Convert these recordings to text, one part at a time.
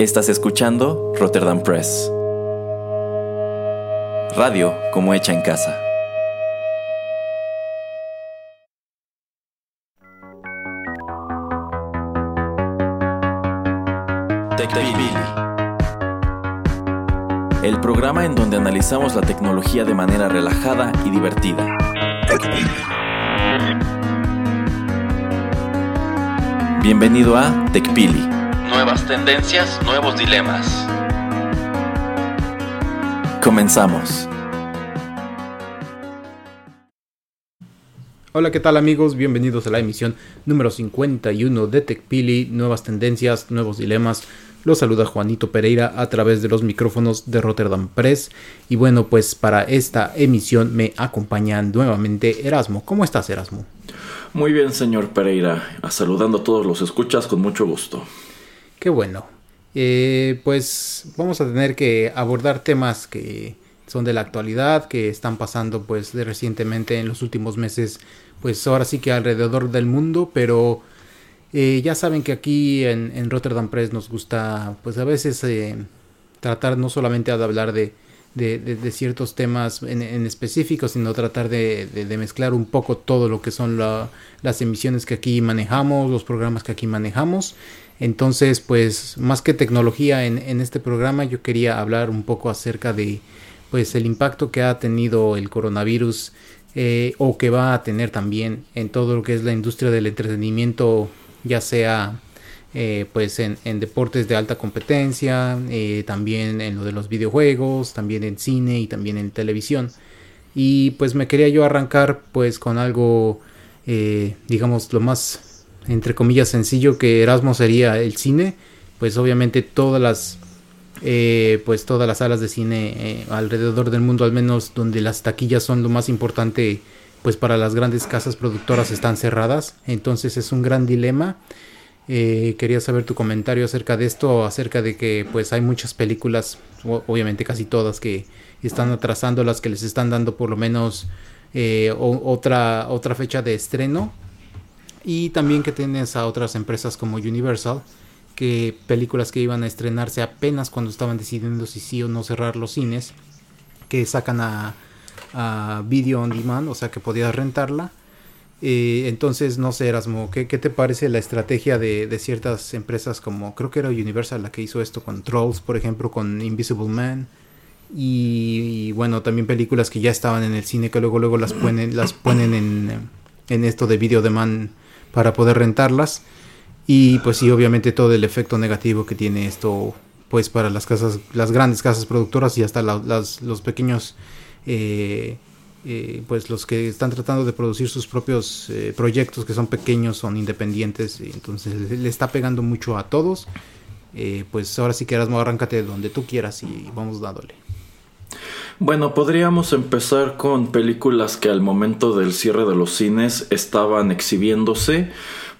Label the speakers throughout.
Speaker 1: Estás escuchando Rotterdam Press. Radio como hecha en casa. TechPili. El programa en donde analizamos la tecnología de manera relajada y divertida. Bienvenido a TechPili. Nuevas tendencias, nuevos dilemas. Comenzamos.
Speaker 2: Hola, ¿qué tal amigos? Bienvenidos a la emisión número 51 de TechPili, nuevas tendencias, nuevos dilemas. Los saluda Juanito Pereira a través de los micrófonos de Rotterdam Press. Y bueno, pues para esta emisión me acompaña nuevamente Erasmo. ¿Cómo estás, Erasmo?
Speaker 3: Muy bien, señor Pereira. Saludando a todos los escuchas con mucho gusto.
Speaker 2: Qué bueno. Eh, pues vamos a tener que abordar temas que son de la actualidad, que están pasando pues de recientemente en los últimos meses, pues ahora sí que alrededor del mundo, pero eh, ya saben que aquí en, Rotterdam Press nos gusta pues a veces eh, tratar no solamente de hablar de, de, ciertos temas en, específico, sino tratar de, mezclar un poco todo lo que son las emisiones que aquí manejamos, los programas que aquí manejamos. Entonces, pues más que tecnología en, este programa, yo quería hablar un poco acerca de pues el impacto que ha tenido el coronavirus eh, o que va a tener también en todo lo que es la industria del entretenimiento, ya sea eh, pues en, deportes de alta competencia, eh, también en lo de los videojuegos, también en cine y también en televisión. Y pues me quería yo arrancar pues con algo, digamos, lo más, entre comillas, sencillo que Erasmo sería el cine. Pues obviamente todas las, pues todas las salas de cine alrededor del mundo, al menos donde las taquillas son lo más importante, pues para las grandes casas productoras están cerradas. Entonces es un gran dilema. Eh, quería saber tu comentario acerca de esto, acerca de que pues hay muchas películas, obviamente casi todas, que están atrasando las que les están dando por lo menos eh, otra, otra fecha de estreno. Y también que tienes a otras empresas como Universal, que películas que iban a estrenarse apenas cuando estaban decidiendo si sí o no cerrar los cines, que sacan a, a video on demand, o sea que podías rentarla eh, entonces, no sé, Erasmo, ¿qué, te parece la estrategia de, ciertas empresas como, creo que era Universal la que hizo esto con Trolls, por ejemplo, con Invisible Man? Y, bueno, también películas que ya estaban en el cine que luego luego las ponen, las ponen en, en esto de video de man para poder rentarlas. Y pues sí, obviamente todo el efecto negativo que tiene esto pues para las casas, las grandes casas productoras y hasta los pequeños eh, eh, pues los que están tratando de producir sus propios eh, proyectos que son pequeños, son independientes, entonces le, está pegando mucho a todos. Pues ahora sí que Erasmo, arráncate donde tú quieras y vamos dándole.
Speaker 3: Bueno, podríamos empezar con películas que al momento del cierre de los cines estaban exhibiéndose,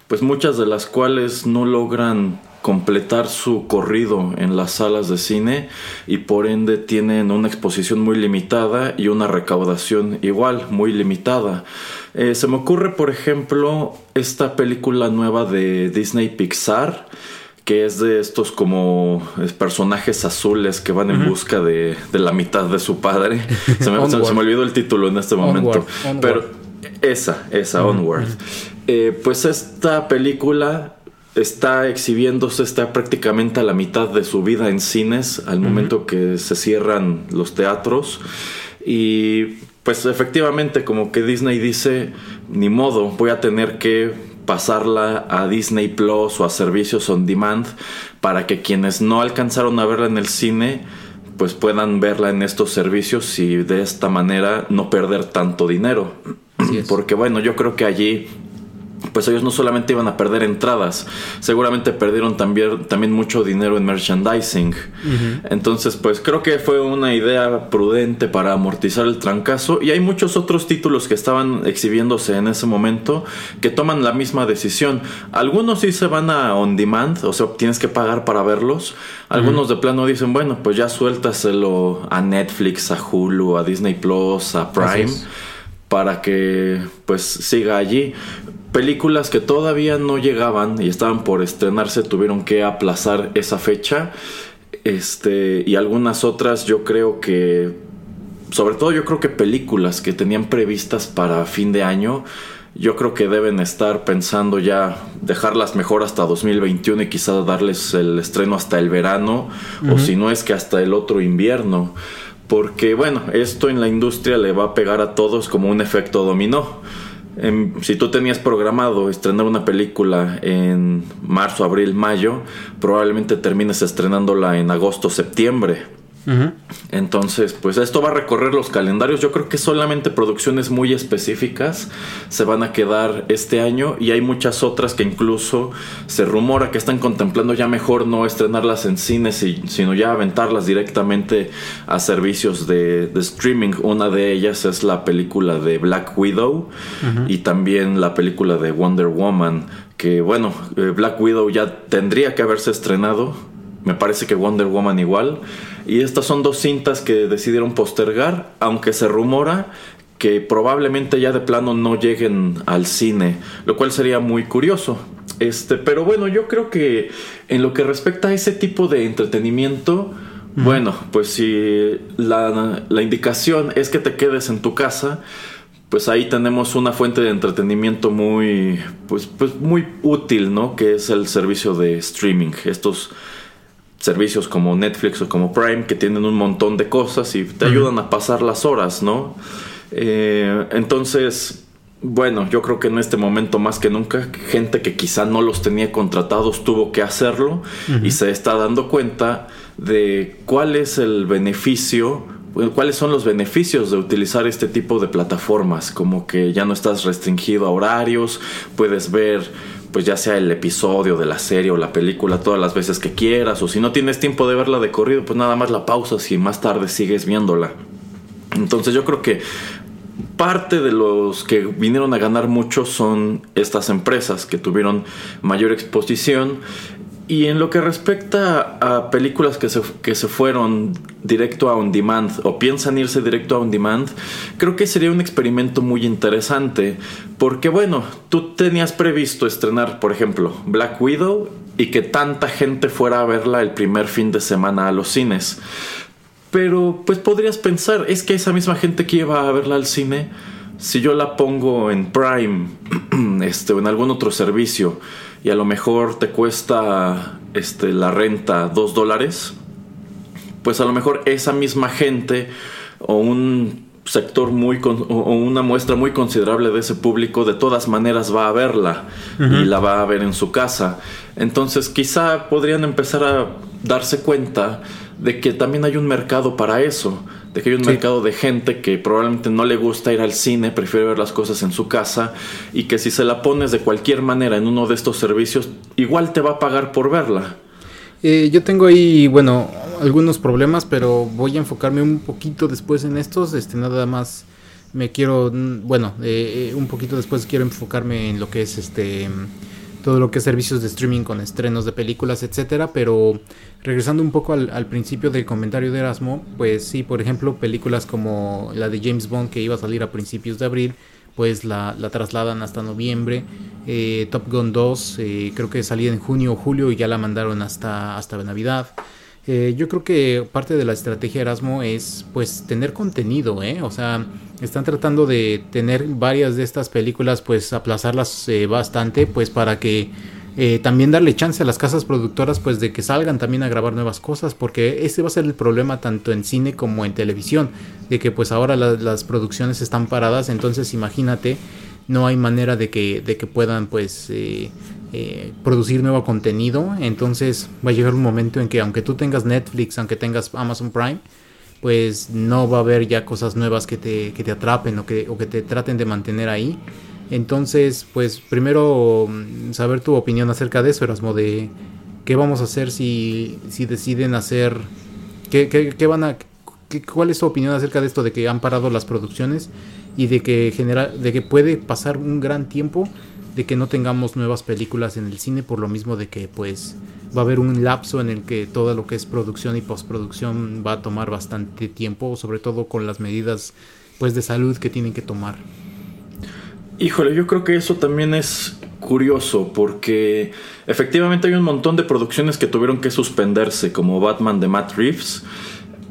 Speaker 3: pues muchas de las cuales no logran completar su corrido en las salas de cine y por ende tienen una exposición muy limitada y una recaudación igual muy limitada. Eh, se me ocurre por ejemplo esta película nueva de Disney Pixar que es de estos como personajes azules que van en busca de, la mitad de su padre. se, me, olvidó el título en este momento. Pero esa, esa, Onward. Eh, pues esta película está exhibiéndose, está prácticamente a la mitad de su vida en cines al momento que se cierran los teatros. Y pues efectivamente como que Disney dice, ni modo, voy a tener que pasarla a Disney Plus o a servicios on demand para que quienes no alcanzaron a verla en el cine pues puedan verla en estos servicios y de esta manera no perder tanto dinero. Porque bueno, yo creo que allí pues ellos no solamente iban a perder entradas, seguramente perdieron también, también mucho dinero en merchandising. Entonces, pues creo que fue una idea prudente para amortizar el trancazo. Y hay muchos otros títulos que estaban exhibiéndose en ese momento que toman la misma decisión. Algunos sí se van a on demand, o sea, tienes que pagar para verlos. Algunos de plano dicen, bueno, pues ya suéltaselo a Netflix, a Hulu, a Disney Plus, a Prime, para que pues siga allí películas que todavía no llegaban y estaban por estrenarse tuvieron que aplazar esa fecha. Este, y algunas otras yo creo que, sobre todo yo creo que películas que tenían previstas para fin de año, yo creo que deben estar pensando ya dejarlas mejor hasta 2021 y quizás darles el estreno hasta el verano o si no es que hasta el otro invierno. Porque bueno, esto en la industria le va a pegar a todos como un efecto dominó. si tú tenías programado estrenar una película en marzo, abril, mayo, probablemente termines estrenándola en agosto, septiembre. Entonces, pues esto va a recorrer los calendarios. Yo creo que solamente producciones muy específicas se van a quedar este año y hay muchas otras que incluso se rumora que están contemplando ya mejor no estrenarlas en cines, sino ya aventarlas directamente a servicios de, streaming. Una de ellas es la película de Black Widow y también la película de Wonder Woman. Que bueno, eh, Black Widow ya tendría que haberse estrenado. Me parece que Wonder Woman igual y estas son dos cintas que decidieron postergar, aunque se rumora que probablemente ya de plano no lleguen al cine, lo cual sería muy curioso. Este, pero bueno, yo creo que en lo que respecta a ese tipo de entretenimiento, bueno, pues si la, la indicación es que te quedes en tu casa, pues ahí tenemos una fuente de entretenimiento muy, pues, pues muy útil, ¿no? Que es el servicio de streaming. Estos servicios como Netflix o como Prime que tienen un montón de cosas y te ayudan a pasar las horas, ¿no? Eh, entonces, bueno, yo creo que en este momento más que nunca, gente que quizá no los tenía contratados tuvo que hacerlo y se está dando cuenta de cuál es el beneficio cuáles son los beneficios de utilizar este tipo de plataformas, como que ya no estás restringido a horarios, puedes ver pues ya sea el episodio de la serie o la película todas las veces que quieras, o si no tienes tiempo de verla de corrido, pues nada más la pausas y más tarde sigues viéndola. Entonces yo creo que parte de los que vinieron a ganar mucho son estas empresas que tuvieron mayor exposición y en lo que respecta a películas que se, que se fueron directo a on demand o piensan irse directo a on demand, creo que sería un experimento muy interesante. Porque bueno, tú tenías previsto estrenar, por ejemplo, Black Widow y que tanta gente fuera a verla el primer fin de semana a los cines. Pero pues podrías pensar, es que esa misma gente que iba a verla al cine, si yo la pongo en Prime este, o en algún otro servicio, y a lo mejor te cuesta este, la renta dos dólares, pues a lo mejor esa misma gente o un sector muy o una muestra muy considerable de ese público de todas maneras va a verla y la va a ver en su casa. Entonces quizá podrían empezar a darse cuenta de que también hay un mercado para eso de que hay un mercado de gente que probablemente no le gusta ir al cine, prefiere ver las cosas en su casa y que si se la pones de cualquier manera en uno de estos servicios, igual te va a pagar por verla.
Speaker 2: Eh, yo tengo ahí, bueno, algunos problemas, pero voy a enfocarme un poquito después en estos, este, nada más me quiero, bueno, eh, eh, un poquito después quiero enfocarme en lo que es este todo lo que es servicios de streaming con estrenos de películas, etcétera, pero regresando un poco al, principio del comentario de Erasmo, pues sí, por ejemplo, películas como la de James Bond que iba a salir a principios de abril, pues la, trasladan hasta noviembre. Eh, Top Gun 2 eh, creo que salía en junio o julio y ya la mandaron hasta, hasta Navidad. Eh, yo creo que parte de la estrategia Erasmo es pues tener contenido, ¿eh? O sea, están tratando de tener varias de estas películas pues aplazarlas eh, bastante pues para que eh, también darle chance a las casas productoras pues de que salgan también a grabar nuevas cosas porque ese va a ser el problema tanto en cine como en televisión de que pues ahora las producciones están paradas entonces imagínate no hay manera de que, de que puedan pues eh, producir nuevo contenido. Entonces va a llegar un momento en que aunque tú tengas Netflix, aunque tengas Amazon Prime, pues no va a haber ya cosas nuevas que te, que te atrapen o que, o que te traten de mantener ahí. Entonces, pues primero mm, saber tu opinión acerca de eso, Erasmo, de qué vamos a hacer si, si deciden hacer, qué, qué, van a, cuál es tu opinión acerca de esto de que han parado las producciones y de que genera, de que puede pasar un gran tiempo de que no tengamos nuevas películas en el cine por lo mismo de que pues va a haber un lapso en el que todo lo que es producción y postproducción va a tomar bastante tiempo, sobre todo con las medidas pues de salud que tienen que tomar.
Speaker 3: Híjole, yo creo que eso también es curioso porque efectivamente hay un montón de producciones que tuvieron que suspenderse, como Batman de Matt Reeves,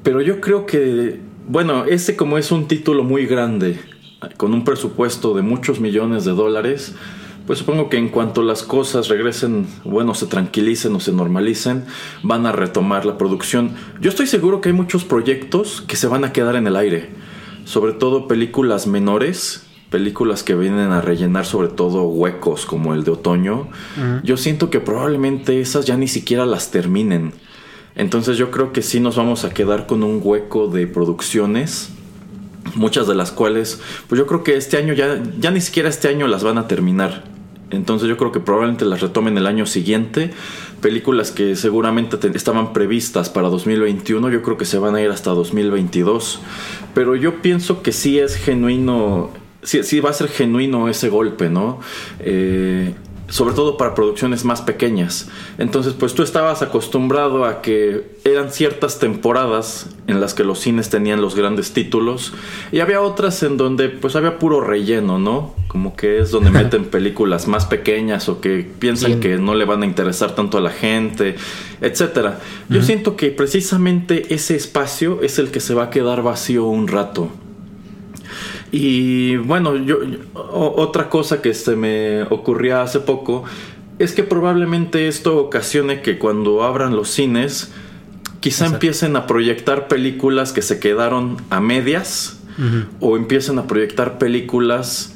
Speaker 3: pero yo creo que, bueno, ese como es un título muy grande, con un presupuesto de muchos millones de dólares, pues supongo que en cuanto las cosas regresen, bueno, se tranquilicen o se normalicen, van a retomar la producción. Yo estoy seguro que hay muchos proyectos que se van a quedar en el aire, sobre todo películas menores películas que vienen a rellenar sobre todo huecos como el de otoño, yo siento que probablemente esas ya ni siquiera las terminen. Entonces yo creo que sí nos vamos a quedar con un hueco de producciones, muchas de las cuales, pues yo creo que este año ya, ya ni siquiera este año las van a terminar. Entonces yo creo que probablemente las retomen el año siguiente. Películas que seguramente estaban previstas para 2021, yo creo que se van a ir hasta 2022. Pero yo pienso que sí es genuino sí, va a ser genuino ese golpe, ¿no? Eh, sobre todo para producciones más pequeñas. Entonces, pues tú estabas acostumbrado a que eran ciertas temporadas en las que los cines tenían los grandes títulos y había otras en donde pues había puro relleno, ¿no? Como que es donde meten películas más pequeñas o que piensan que no le van a interesar tanto a la gente, etcétera. Yo siento que precisamente ese espacio es el que se va a quedar vacío un rato. Y bueno, yo, otra cosa que se me ocurría hace poco es que probablemente esto ocasione que cuando abran los cines, quizá empiecen a proyectar películas que se quedaron a medias o empiecen a proyectar películas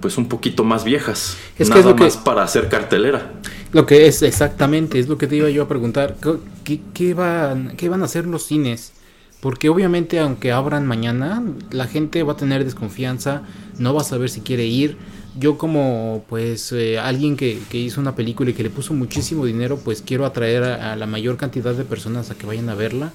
Speaker 3: pues un poquito más viejas. Es nada que es lo más para hacer cartelera.
Speaker 2: Lo que es exactamente, es lo que te iba yo a preguntar. ¿Qué, qué, van, qué van a hacer los cines? Porque obviamente aunque abran mañana, la gente va a tener desconfianza, no va a saber si quiere ir. Yo como pues eh, alguien que, hizo una película y que le puso muchísimo dinero, pues quiero atraer a, la mayor cantidad de personas a que vayan a verla.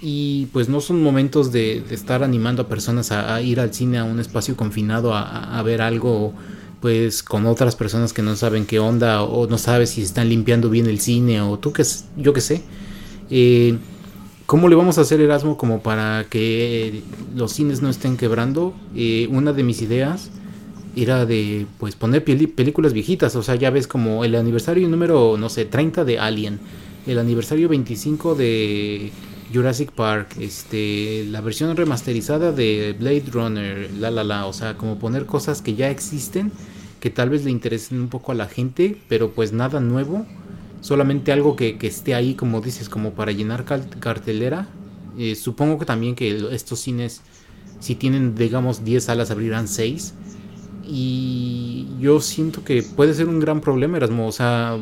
Speaker 2: Y pues no son momentos de, estar animando a personas a, ir al cine a un espacio confinado a, ver algo pues con otras personas que no saben qué onda o no sabes si están limpiando bien el cine o tú que yo qué sé. Eh, ¿Cómo le vamos a hacer Erasmo como para que los cines no estén quebrando? Eh, una de mis ideas era de pues poner películas viejitas, o sea, ya ves como el aniversario número, no sé, 30 de Alien, el aniversario 25 de Jurassic Park, este, la versión remasterizada de Blade Runner, la la la, o sea, como poner cosas que ya existen, que tal vez le interesen un poco a la gente, pero pues nada nuevo solamente algo que, esté ahí, como dices, como para llenar cartelera. Eh, supongo que también que estos cines, si tienen, digamos, 10 salas, abrirán 6. Y yo siento que puede ser un gran problema, Erasmo. O sea,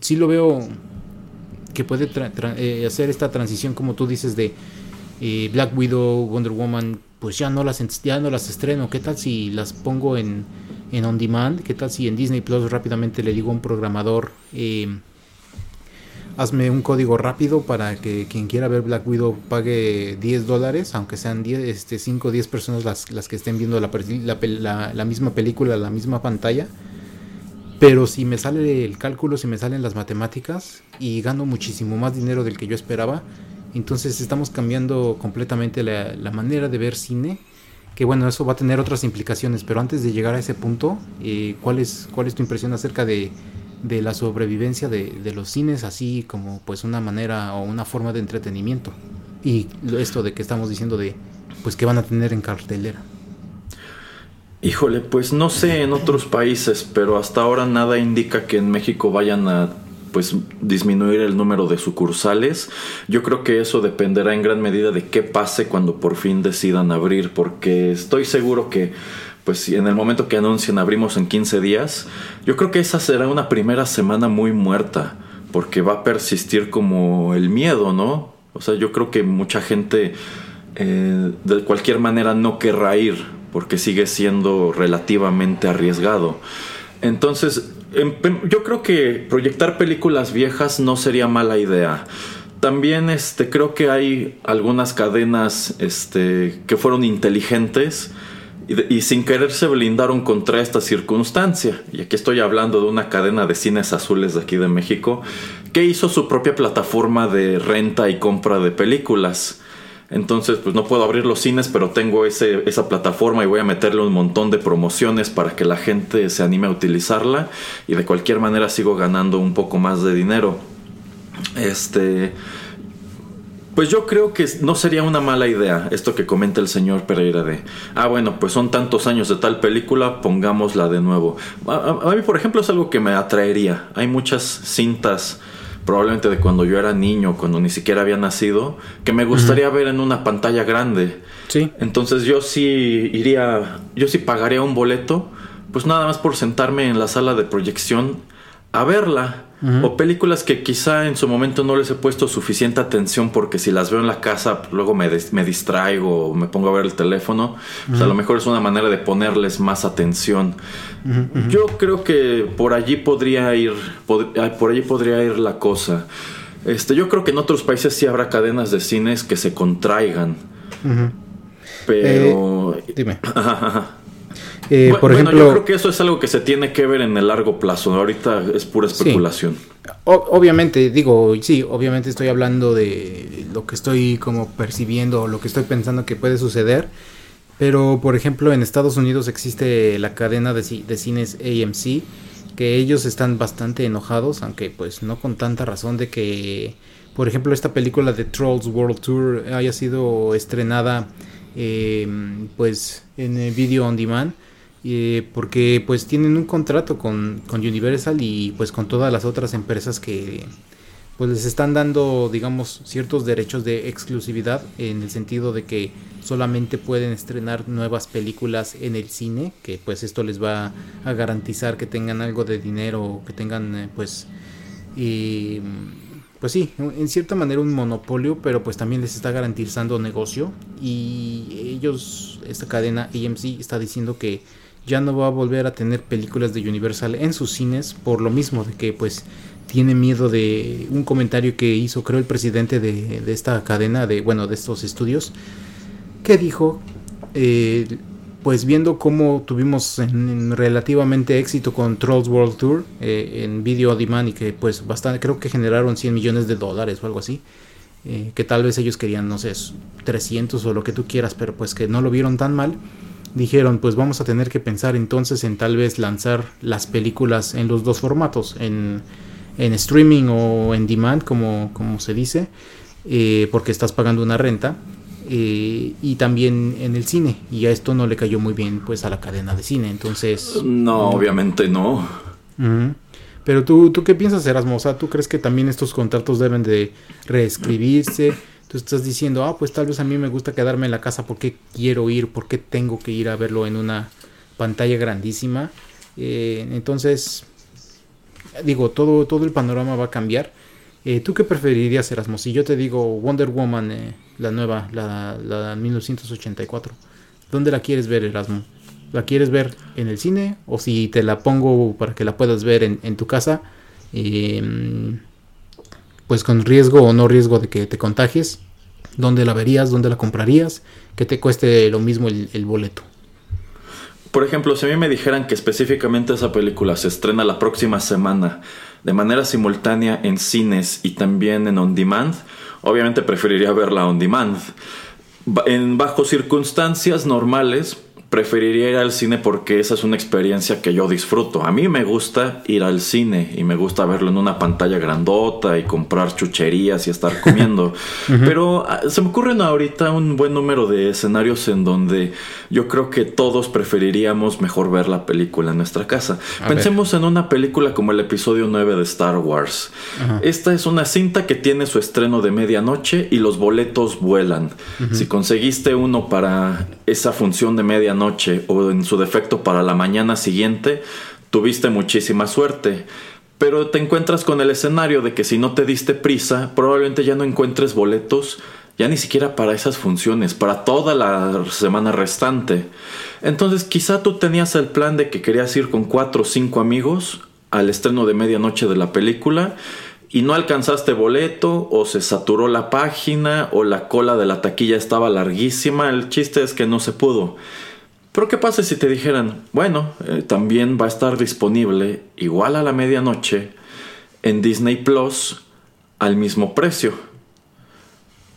Speaker 2: sí lo veo que puede eh, hacer esta transición, como tú dices, de eh, Black Widow, Wonder Woman, pues ya no las, ya no las estreno. ¿Qué tal si las pongo en, en on demand? ¿Qué tal si en Disney Plus rápidamente le digo a un programador? Hazme un código rápido para que quien quiera ver Black Widow pague 10 dólares, aunque sean 10, este, 5 o 10 personas las, las que estén viendo la, la, misma película, la misma pantalla. Pero si me sale el cálculo, si me salen las matemáticas y gano muchísimo más dinero del que yo esperaba, entonces estamos cambiando completamente la, manera de ver cine. Que bueno, eso va a tener otras implicaciones, pero antes de llegar a ese punto, eh, ¿cuál, ¿cuál es tu impresión acerca de de la sobrevivencia de, los cines así como pues una manera o una forma de entretenimiento y esto de que estamos diciendo de pues que van a tener en cartelera
Speaker 3: híjole pues no sé en otros países pero hasta ahora nada indica que en México vayan a pues disminuir el número de sucursales. Yo creo que eso dependerá en gran medida de qué pase cuando por fin decidan abrir, porque estoy seguro que pues en el momento que anuncien abrimos en 15 días, yo creo que esa será una primera semana muy muerta, porque va a persistir como el miedo, ¿no? O sea, yo creo que mucha gente eh, de cualquier manera no querrá ir, porque sigue siendo relativamente arriesgado. Entonces, yo creo que proyectar películas viejas no sería mala idea. También este, creo que hay algunas cadenas este, que fueron inteligentes y, sin querer se blindaron contra esta circunstancia. Y aquí estoy hablando de una cadena de cines azules de aquí de México que hizo su propia plataforma de renta y compra de películas. Entonces, pues no puedo abrir los cines, pero tengo ese, esa plataforma y voy a meterle un montón de promociones para que la gente se anime a utilizarla y de cualquier manera sigo ganando un poco más de dinero. Este, pues yo creo que no sería una mala idea esto que comenta el señor Pereira de, ah, bueno, pues son tantos años de tal película, pongámosla de nuevo. A, mí, por ejemplo, es algo que me atraería. Hay muchas cintas, probablemente de cuando yo era niño, cuando ni siquiera había nacido, que me gustaría ver en una pantalla grande.
Speaker 2: Sí.
Speaker 3: Entonces yo sí iría, yo sí pagaría un boleto, pues nada más por sentarme en la sala de proyección a verla. O películas que quizá en su momento no les he puesto suficiente atención porque si las veo en la casa luego me, me distraigo o me pongo a ver el teléfono. Pues a lo mejor es una manera de ponerles más atención. Yo creo que por allí podría ir, por allí podría ir la cosa. Este, yo creo que en otros países sí habrá cadenas de cines que se contraigan. Pero...
Speaker 2: Eh, dime. Eh, por
Speaker 3: bueno, yo creo que eso es algo que se tiene que ver en el largo plazo. Ahorita es pura especulación.
Speaker 2: obviamente, digo, sí, obviamente estoy hablando de lo que estoy como percibiendo, lo que estoy pensando que puede suceder. Pero, por ejemplo, en Estados Unidos existe la cadena de, de cines AMC, que ellos están bastante enojados, aunque pues no con tanta razón de que, por ejemplo, esta película de Trolls World Tour haya sido estrenada eh, pues en video on demand eh, porque pues tienen un contrato con, Universal y pues con todas las otras empresas que pues les están dando digamos ciertos derechos de exclusividad en el sentido de que solamente pueden estrenar nuevas películas en el cine que pues esto les va a garantizar que tengan algo de dinero que tengan eh, pues y pues sí, en cierta manera un monopolio, pero pues también les está garantizando negocio. Y ellos, esta cadena AMC está diciendo que ya no va a volver a tener películas de Universal en sus cines por lo mismo de que pues tiene miedo de un comentario que hizo creo el presidente de, esta cadena de bueno de estos estudios que dijo eh, pues viendo cómo tuvimos en, relativamente éxito con Trolls World Tour eh, en video demand y que pues bastante creo que generaron 100 millones de dólares o algo así eh, que tal vez ellos querían no sé 300 o lo que tú quieras pero pues que no lo vieron tan mal dijeron pues vamos a tener que pensar entonces en tal vez lanzar las películas en los dos formatos, en, streaming o en demand como, como se dice, eh, porque estás pagando una renta. Eh, y también en el cine. Y a esto no le cayó muy bien pues a la cadena de cine entonces
Speaker 3: no obviamente no.
Speaker 2: Pero tú tú qué piensas Erasmo o sea tú crees que también estos contratos deben de reescribirse tú estás diciendo, ah, pues tal vez a mí me gusta quedarme en la casa porque quiero ir, porque tengo que ir a verlo en una pantalla grandísima. Eh, entonces, digo, todo, todo el panorama va a cambiar. Eh, ¿Tú qué preferirías, Erasmo? Si yo te digo Wonder Woman, eh, la nueva, la, la 1984, ¿dónde la quieres ver, Erasmo? ¿La quieres ver en el cine? O si te la pongo para que la puedas ver en, en tu casa, em, pues con riesgo o no riesgo de que te contagies, dónde la verías, dónde la comprarías, que te cueste lo mismo el, boleto.
Speaker 3: Por ejemplo, si a mí me dijeran que específicamente esa película se estrena la próxima semana de manera simultánea en cines y también en on demand, obviamente preferiría verla on demand. En bajo circunstancias normales, preferiría ir al cine porque esa es una experiencia que yo disfruto. A mí me gusta ir al cine y me gusta verlo en una pantalla grandota y comprar chucherías y estar comiendo. Pero ah, se me ocurren ahorita un buen número de escenarios en donde yo creo que todos preferiríamos mejor ver la película en nuestra casa. Pensemos en una película como el episodio 9 de Star Wars. Esta es una cinta que tiene su estreno de medianoche y los boletos vuelan. Si conseguiste uno para esa función de medianoche, o en su defecto para la mañana siguiente, tuviste muchísima suerte. Pero te encuentras con el escenario de que si no te diste prisa, probablemente ya no encuentres boletos, ya ni siquiera para esas funciones, para toda la semana restante. Entonces quizá tú tenías el plan de que querías ir con cuatro o cinco amigos al estreno de medianoche de la película y no alcanzaste boleto o se saturó la página o la cola de la taquilla estaba larguísima. El chiste es que no se pudo. Pero ¿qué pasa si te dijeran, bueno, eh, también va a estar disponible igual a la medianoche en Disney Plus al mismo precio?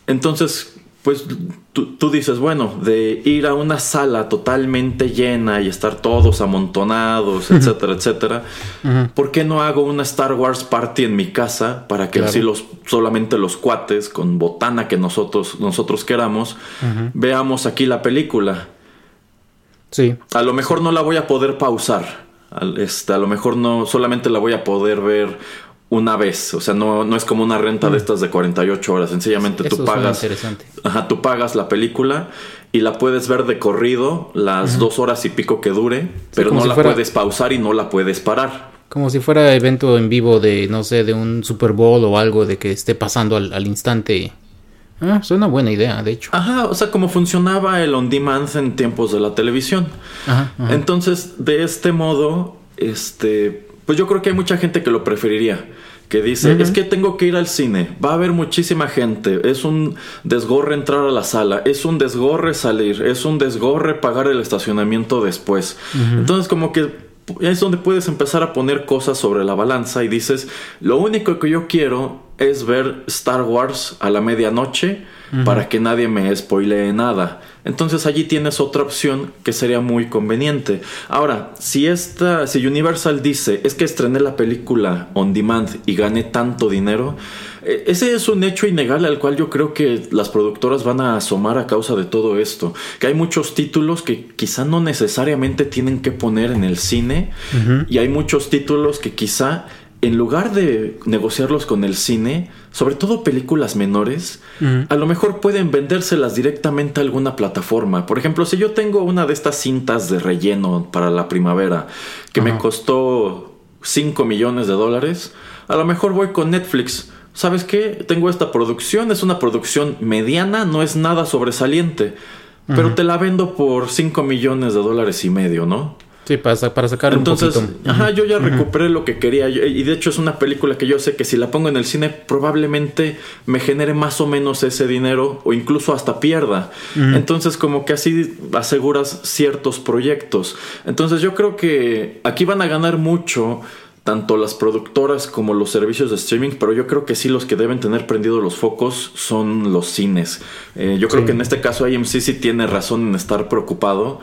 Speaker 3: Entonces, pues tú, dices, bueno, de ir a una sala totalmente llena y estar todos amontonados, etcétera, etcétera, ¿por qué no hago una Star Wars party en mi casa para que así los, solamente los cuates con botana que nosotros, nosotros queramos, veamos aquí la película?
Speaker 2: Sí.
Speaker 3: A lo mejor no la voy a poder pausar. Este, a lo mejor no solamente la voy a poder ver una vez, o sea, no, no es como una renta de mm. estas de 48 horas, sencillamente tú pagas, ajá, tú pagas la película y la puedes ver de corrido las dos horas y pico que dure, pero no la puedes pausar y no la puedes parar.
Speaker 2: Como si fuera evento en vivo de, no sé, de un Super Bowl o algo de que esté pasando al, instante. Ah, es una buena idea, de hecho.
Speaker 3: Ajá, o sea, como funcionaba el on demand en tiempos de la televisión. Ajá, Entonces, de este modo, este, pues yo creo que hay mucha gente que lo preferiría. Que dice, es que tengo que ir al cine, va a haber muchísima gente, es un desgorre entrar a la sala, es un desgorre salir, es un desgorre pagar el estacionamiento después. Entonces como que es donde puedes empezar a poner cosas sobre la balanza y dices, lo único que yo quiero es ver Star Wars a la medianoche para que nadie me spoilee nada. Entonces allí tienes otra opción que sería muy conveniente. Ahora, si esta, si Universal dice es que estrené la película on demand y gané tanto dinero, e, ese es un hecho innegable al cual yo creo que las productoras van a asomar a causa de todo esto. Que hay muchos títulos que quizá no necesariamente tienen que poner en el cine y hay muchos títulos que quizá en lugar de negociarlos con el cine, sobre todo películas menores, a lo mejor pueden vendérselas directamente a alguna plataforma. Por ejemplo, si yo tengo una de estas cintas de relleno para la primavera que me costó 5 millones de dólares, a lo mejor voy con Netflix. ¿Sabes qué? Tengo esta producción, es una producción mediana, no es nada sobresaliente, pero te la vendo por 5 millones de dólares y medio, ¿no?
Speaker 2: Sí, para, para sacar
Speaker 3: Entonces, un poquito. Ajá, yo ya recuperé lo que quería. Y de hecho es una película que yo sé que si la pongo en el cine probablemente me genere más o menos ese dinero o incluso hasta pierda. Entonces como que así aseguras ciertos proyectos. Entonces yo creo que aquí van a ganar mucho tanto las productoras como los servicios de streaming, pero yo creo que sí los que deben tener prendidos los focos son los cines. Eh, yo creo que en este caso AMC sí tiene razón en estar preocupado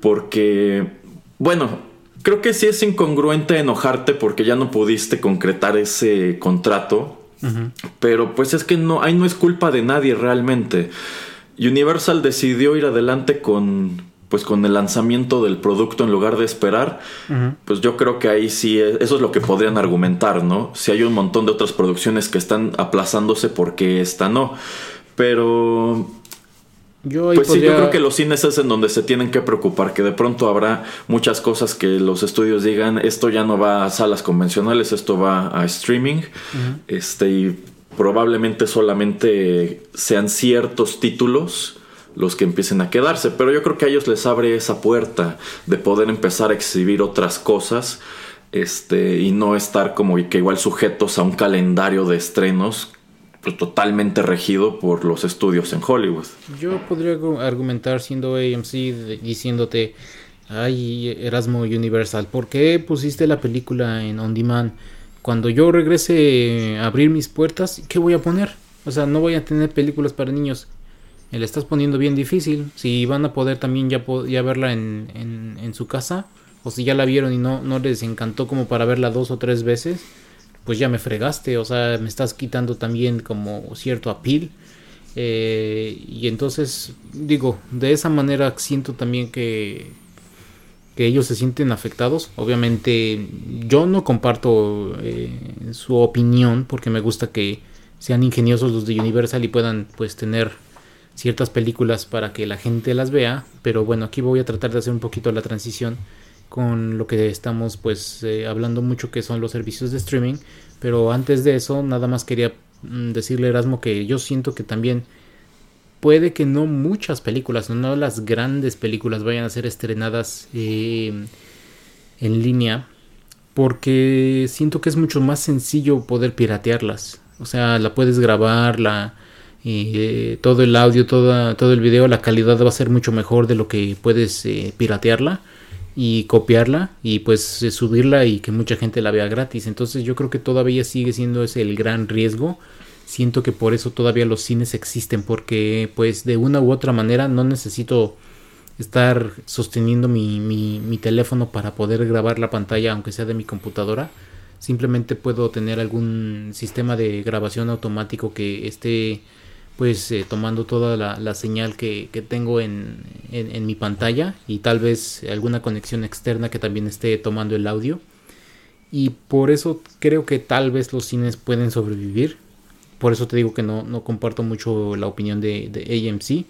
Speaker 3: porque bueno, creo que sí es incongruente enojarte porque ya no pudiste concretar ese contrato. Pero pues es que no, ahí no es culpa de nadie realmente. Universal decidió ir adelante con pues con el lanzamiento del producto en lugar de esperar, pues yo creo que ahí sí, eso es lo que podrían argumentar, ¿no? Si hay un montón de otras producciones que están aplazándose porque esta no. Pero yo pues sí, yo creo que los cines es en donde se tienen que preocupar, que de pronto habrá muchas cosas que los estudios digan, esto ya no va a salas convencionales, esto va a streaming, este, y probablemente solamente sean ciertos títulos los que empiecen a quedarse, pero yo creo que a ellos les abre esa puerta de poder empezar a exhibir otras cosas este, y no estar como que igual sujetos a un calendario de estrenos pues, totalmente regido por los estudios en Hollywood.
Speaker 2: Yo podría argumentar siendo AMC diciéndote, ay Erasmo Universal, ¿por qué pusiste la película en On Demand? Cuando yo regrese a abrir mis puertas, ¿qué voy a poner? O sea, no voy a tener películas para niños. Me la estás poniendo bien difícil. Si van a poder también ya, ya verla en, en, su casa, o si ya la vieron y no, no les encantó como para verla dos o tres veces, pues ya me fregaste, o sea, me estás quitando también como cierto apil. Eh, y entonces, digo, de esa manera siento también que, que ellos se sienten afectados. Obviamente, yo no comparto eh, su opinión porque me gusta que sean ingeniosos los de Universal y puedan pues tener ciertas películas para que la gente las vea. Pero bueno, aquí voy a tratar de hacer un poquito la transición con lo que estamos pues eh, hablando mucho que son los servicios de streaming pero antes de eso nada más quería mm, decirle Erasmo que yo siento que también puede que no muchas películas no las grandes películas vayan a ser estrenadas eh, en línea porque siento que es mucho más sencillo poder piratearlas. O sea la puedes grabar la eh, todo el audio toda, todo el video la calidad va a ser mucho mejor de lo que puedes piratearla y copiarla y pues eh, subirla y que mucha gente la vea gratis. Entonces yo creo que todavía sigue siendo ese el gran riesgo siento que por eso todavía los cines existen, porque pues de una u otra manera no necesito estar sosteniendo mi, mi, mi teléfono para poder grabar la pantalla, aunque sea de mi computadora. Simplemente puedo tener algún sistema de grabación automático que esté pues eh, tomando toda la, señal que, tengo en, en, en, mi pantalla y tal vez alguna conexión externa que también esté tomando el audio. Y por eso creo que tal vez los cines pueden sobrevivir. Por eso te digo que no, no comparto mucho la opinión de, de AMC.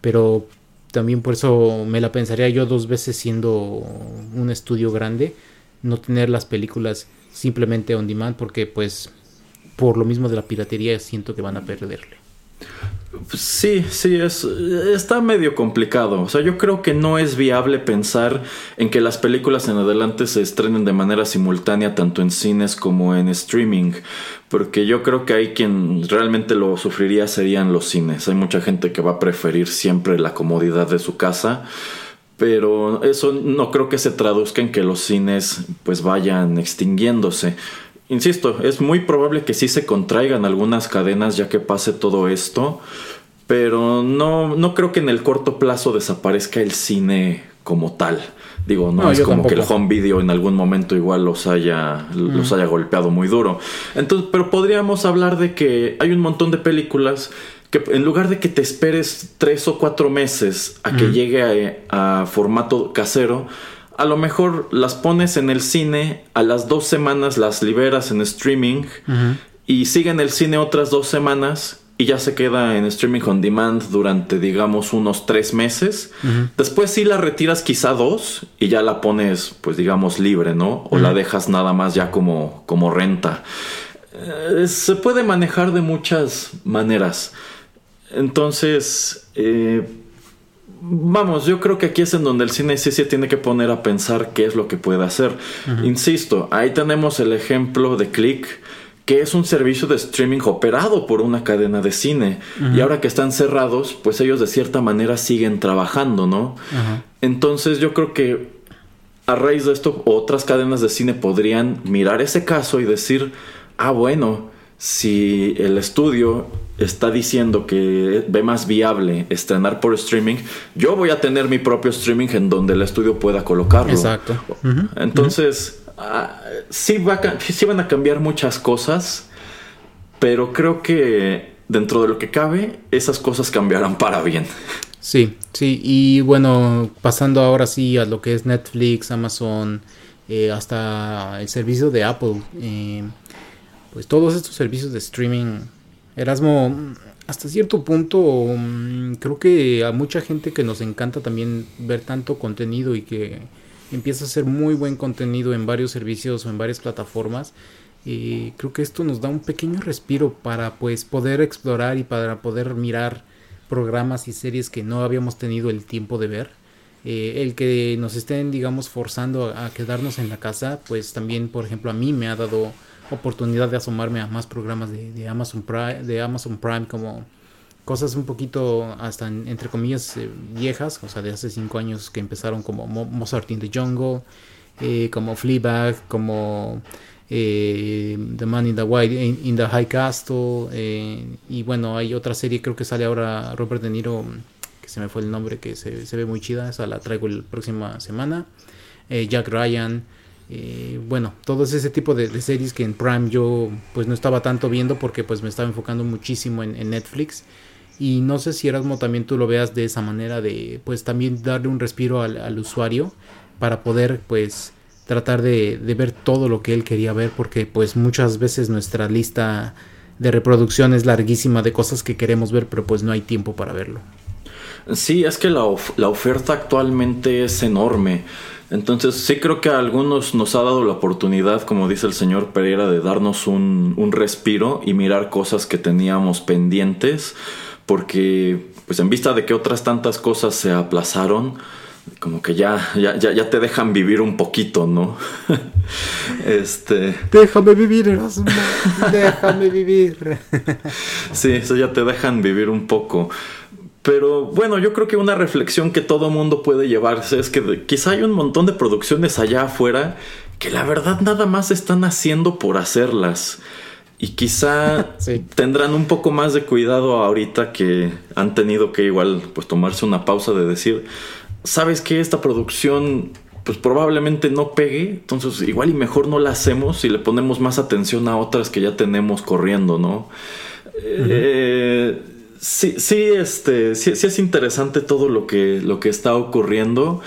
Speaker 2: Pero también por eso me la pensaría yo dos veces siendo un estudio grande. No tener las películas simplemente on demand porque pues por lo mismo de la piratería siento que van a perderle.
Speaker 3: Sí, sí, es, está medio complicado. O sea, yo creo que no es viable pensar en que las películas en adelante se estrenen de manera simultánea tanto en cines como en streaming. Porque yo creo que hay quien realmente lo sufriría serían los cines. Hay mucha gente que va a preferir siempre la comodidad de su casa. Pero eso no creo que se traduzca en que los cines pues vayan extinguiéndose. Insisto, es muy probable que sí se contraigan algunas cadenas ya que pase todo esto, pero no, no creo que en el corto plazo desaparezca el cine como tal. Digo, no, no es como tampoco. que el home video en algún momento igual los haya, mm. los haya golpeado muy duro. Entonces, pero podríamos hablar de que hay un montón de películas que en lugar de que te esperes tres o cuatro meses a que mm. llegue a, a formato casero, a lo mejor las pones en el cine, a las dos semanas las liberas en streaming uh -huh. y sigue en el cine otras dos semanas y ya se queda en streaming on demand durante digamos unos tres meses. Uh -huh. Después sí la retiras quizá dos y ya la pones pues digamos libre, ¿no? O uh -huh. la dejas nada más ya como, como renta. Eh, se puede manejar de muchas maneras. Entonces, eh, vamos, yo creo que aquí es en donde el cine sí se tiene que poner a pensar qué es lo que puede hacer. Uh -huh. Insisto, ahí tenemos el ejemplo de Click, que es un servicio de streaming operado por una cadena de cine. Uh -huh. Y ahora que están cerrados, pues ellos de cierta manera siguen trabajando, ¿no? Uh -huh. Entonces yo creo que a raíz de esto, otras cadenas de cine podrían mirar ese caso y decir, ah, bueno, si el estudio está diciendo que ve más viable estrenar por streaming, yo voy a tener mi propio streaming en donde el estudio pueda colocarlo.
Speaker 2: Exacto.
Speaker 3: Uh -huh. Entonces, uh -huh. uh, sí, va a, sí van a cambiar muchas cosas, pero creo que dentro de lo que cabe, esas cosas cambiarán para bien.
Speaker 2: Sí, sí, y bueno, pasando ahora sí a lo que es Netflix, Amazon, eh, hasta el servicio de Apple. Eh, pues todos estos servicios de streaming, Erasmo, hasta cierto punto, um, creo que a mucha gente que nos encanta también ver tanto contenido y que empieza a ser muy buen contenido en varios servicios o en varias plataformas, eh, creo que esto nos da un pequeño respiro para pues poder explorar y para poder mirar programas y series que no habíamos tenido el tiempo de ver. Eh, el que nos estén, digamos, forzando a, a quedarnos en la casa, pues también, por ejemplo, a mí me ha dado oportunidad de asomarme a más programas de, Amazon, Prime, de Amazon Prime como cosas un poquito hasta en, entre comillas eh, viejas, o sea, de hace cinco años que empezaron como Mo Mozart in the Jungle, eh, como Fleabag, como eh, The Man in the White, in, the High Castle, eh, y bueno, hay otra serie, creo que sale ahora Robert De Niro, que se me fue el nombre, que se, se ve muy chida, esa la traigo la próxima semana, Jack Ryan, eh, bueno, todo ese tipo de, series que en Prime yo pues no estaba tanto viendo porque pues me estaba enfocando muchísimo en, Netflix y no sé si Erasmo también tú lo veas de esa manera de pues también darle un respiro al, usuario para poder pues tratar de, de, ver todo lo que él quería ver porque pues muchas veces nuestra lista de reproducción es larguísima de cosas que queremos ver pero pues no hay tiempo para verlo.
Speaker 3: Sí, es que la, of la oferta actualmente es enorme. Entonces sí creo que a algunos nos ha dado la oportunidad, como dice el señor Pereira, de darnos un, un respiro y mirar cosas que teníamos pendientes, porque pues en vista de que otras tantas cosas se aplazaron, como que ya, ya, ya, ya te dejan vivir un poquito, ¿no? este.
Speaker 2: Déjame vivir, Erasmo. Déjame vivir.
Speaker 3: sí, eso ya te dejan vivir un poco. Pero bueno, yo creo que una reflexión que todo mundo puede llevarse es que quizá hay un montón de producciones allá afuera que la verdad nada más están haciendo por hacerlas. Y quizá tendrán un poco más de cuidado ahorita que han tenido que igual pues tomarse una pausa de decir, ¿sabes que Esta producción pues probablemente no pegue, entonces igual y mejor no la hacemos y le ponemos más atención a otras que ya tenemos corriendo, ¿no? Eh, sí, sí, este, sí, sí, es interesante todo lo que, lo que está ocurriendo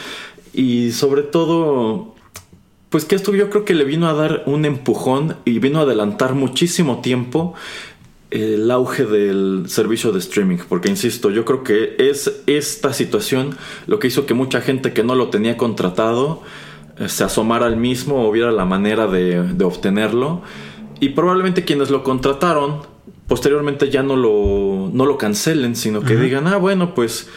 Speaker 3: y sobre todo, pues que esto yo creo que le vino a dar un empujón y vino a adelantar muchísimo tiempo el auge del servicio de streaming, porque insisto, yo creo que es esta situación lo que hizo que mucha gente que no lo tenía contratado eh, se asomara al mismo o viera la manera de, obtenerlo. Y probablemente quienes lo contrataron posteriormente ya no lo, no lo cancelen, sino que digan, ah, bueno, pues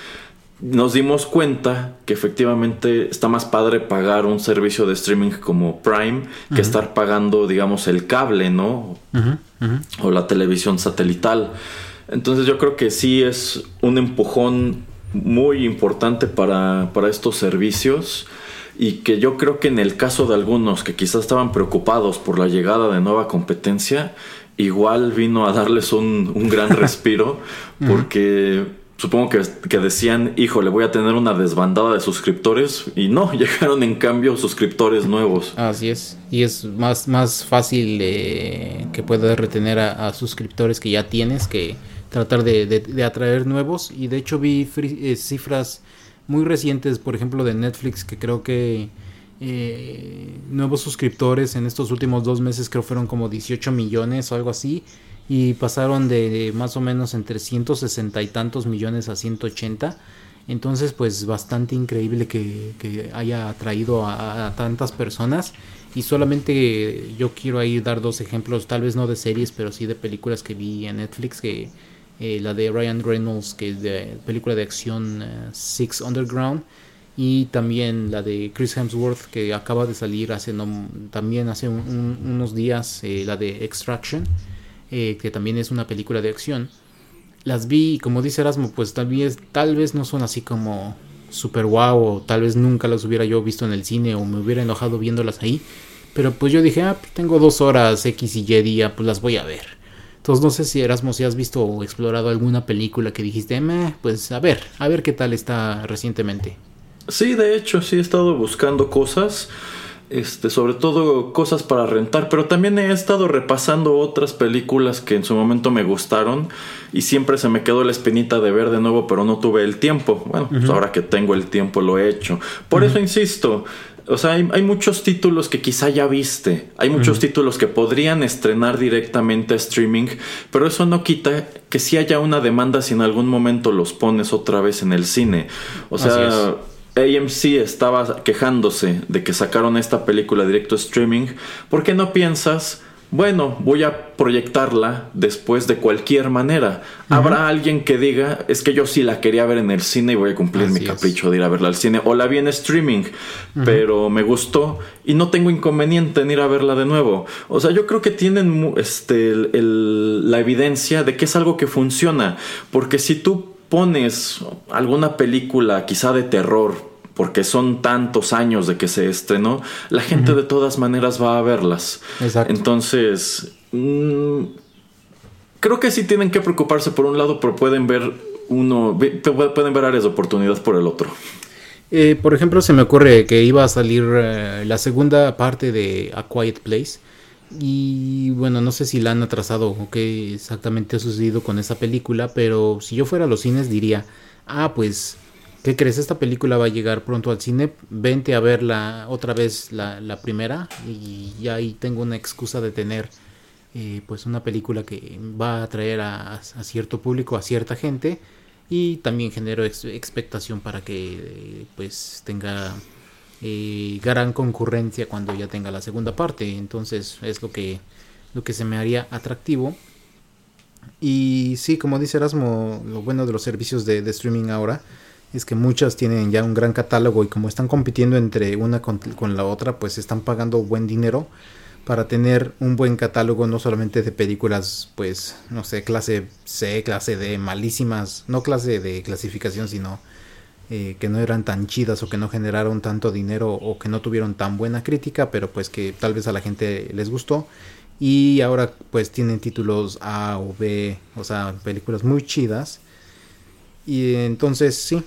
Speaker 3: nos dimos cuenta que efectivamente está más padre pagar un servicio de streaming como Prime que estar pagando, digamos, el cable, ¿no? O la televisión satelital. Entonces yo creo que sí es un empujón muy importante para, para estos servicios y que yo creo que en el caso de algunos que quizás estaban preocupados por la llegada de nueva competencia, igual vino a darles un, un gran respiro porque supongo que, que, decían, híjole, voy a tener una desbandada de suscriptores y no, llegaron en cambio suscriptores nuevos.
Speaker 2: Así es, y es más, más fácil eh, que puedas retener a, suscriptores que ya tienes que tratar de, de, atraer nuevos y de hecho vi eh, cifras muy recientes, por ejemplo de Netflix, que creo que eh, nuevos suscriptores en estos últimos dos meses creo fueron como 18 millones o algo así y pasaron de más o menos entre 160 y tantos millones a 180. Entonces, pues bastante increíble que, haya atraído a, tantas personas. Y solamente yo quiero ahí dar dos ejemplos, tal vez no de series, pero sí de películas que vi en Netflix. Que eh, la de Ryan Reynolds, que es de película de acción eh, Six Underground. Y también la de Chris Hemsworth, que acaba de salir hace también hace unos días, eh, la de Extraction eh, que también es una película de acción. Las vi y como dice Erasmo, pues tal vez, tal vez no son así como super wow o tal vez nunca las hubiera yo visto en el cine o me hubiera enojado viéndolas ahí. Pero pues yo dije, ah, tengo dos horas X y Y día, pues las voy a ver. Entonces no sé si Erasmo si has visto o explorado alguna película que dijiste, pues a ver, a ver qué tal está recientemente.
Speaker 3: Sí, de hecho, sí he estado buscando cosas este, sobre todo cosas para rentar, pero también he estado repasando otras películas que en su momento me gustaron y siempre se me quedó la espinita de ver de nuevo, pero no tuve el tiempo. Bueno, pues ahora que tengo el tiempo lo he hecho. Por eso insisto, o sea, hay, muchos títulos que quizá ya viste, hay muchos títulos que podrían estrenar directamente a streaming, pero eso no quita que si haya una demanda si en algún momento los pones otra vez en el cine. O sea AMC estaba quejándose de que sacaron esta película directo streaming, ¿por qué no piensas, bueno, voy a proyectarla después de cualquier manera? Habrá alguien que diga, es que yo sí la quería ver en el cine y voy a cumplir mi capricho de ir a verla al cine, o la vi en streaming, pero me gustó y no tengo inconveniente en ir a verla de nuevo. O sea, yo creo que tienen este, la evidencia de que es algo que funciona, porque si tú pones alguna película quizá de terror, porque son tantos años de que se estrenó, la gente de todas maneras va a verlas. Exacto. Entonces, mm, creo que sí tienen que preocuparse por un lado, pero pueden ver uno, pueden ver áreas de oportunidad por el otro.
Speaker 2: Eh, por ejemplo, se me ocurre que iba a salir eh, la segunda parte de A Quiet Place y bueno, no sé si la han atrasado o qué exactamente ha sucedido con esa película, pero si yo fuera a los cines diría, ah, pues, ¿qué crees? Esta película va a llegar pronto al cine, vente a verla otra vez la, la primera y ya ahí tengo una excusa de tener eh, pues una película que va a atraer a, cierto público, a cierta gente y también genero expectación para que pues tenga eh, gran concurrencia cuando ya tenga la segunda parte. Entonces es lo que, lo que se me haría atractivo. Y sí, como dice Erasmo, lo bueno de los servicios de, streaming ahora es que muchas tienen ya un gran catálogo y como están compitiendo entre una con, la otra, pues están pagando buen dinero para tener un buen catálogo no solamente de películas, pues, no sé, clase C, clase D, malísimas, no clase de clasificación, sino eh, que no eran tan chidas o que no generaron tanto dinero o que no tuvieron tan buena crítica, pero pues que tal vez a la gente les gustó. y ahora pues tienen títulos A o B, o sea, películas muy chidas. Y entonces sí,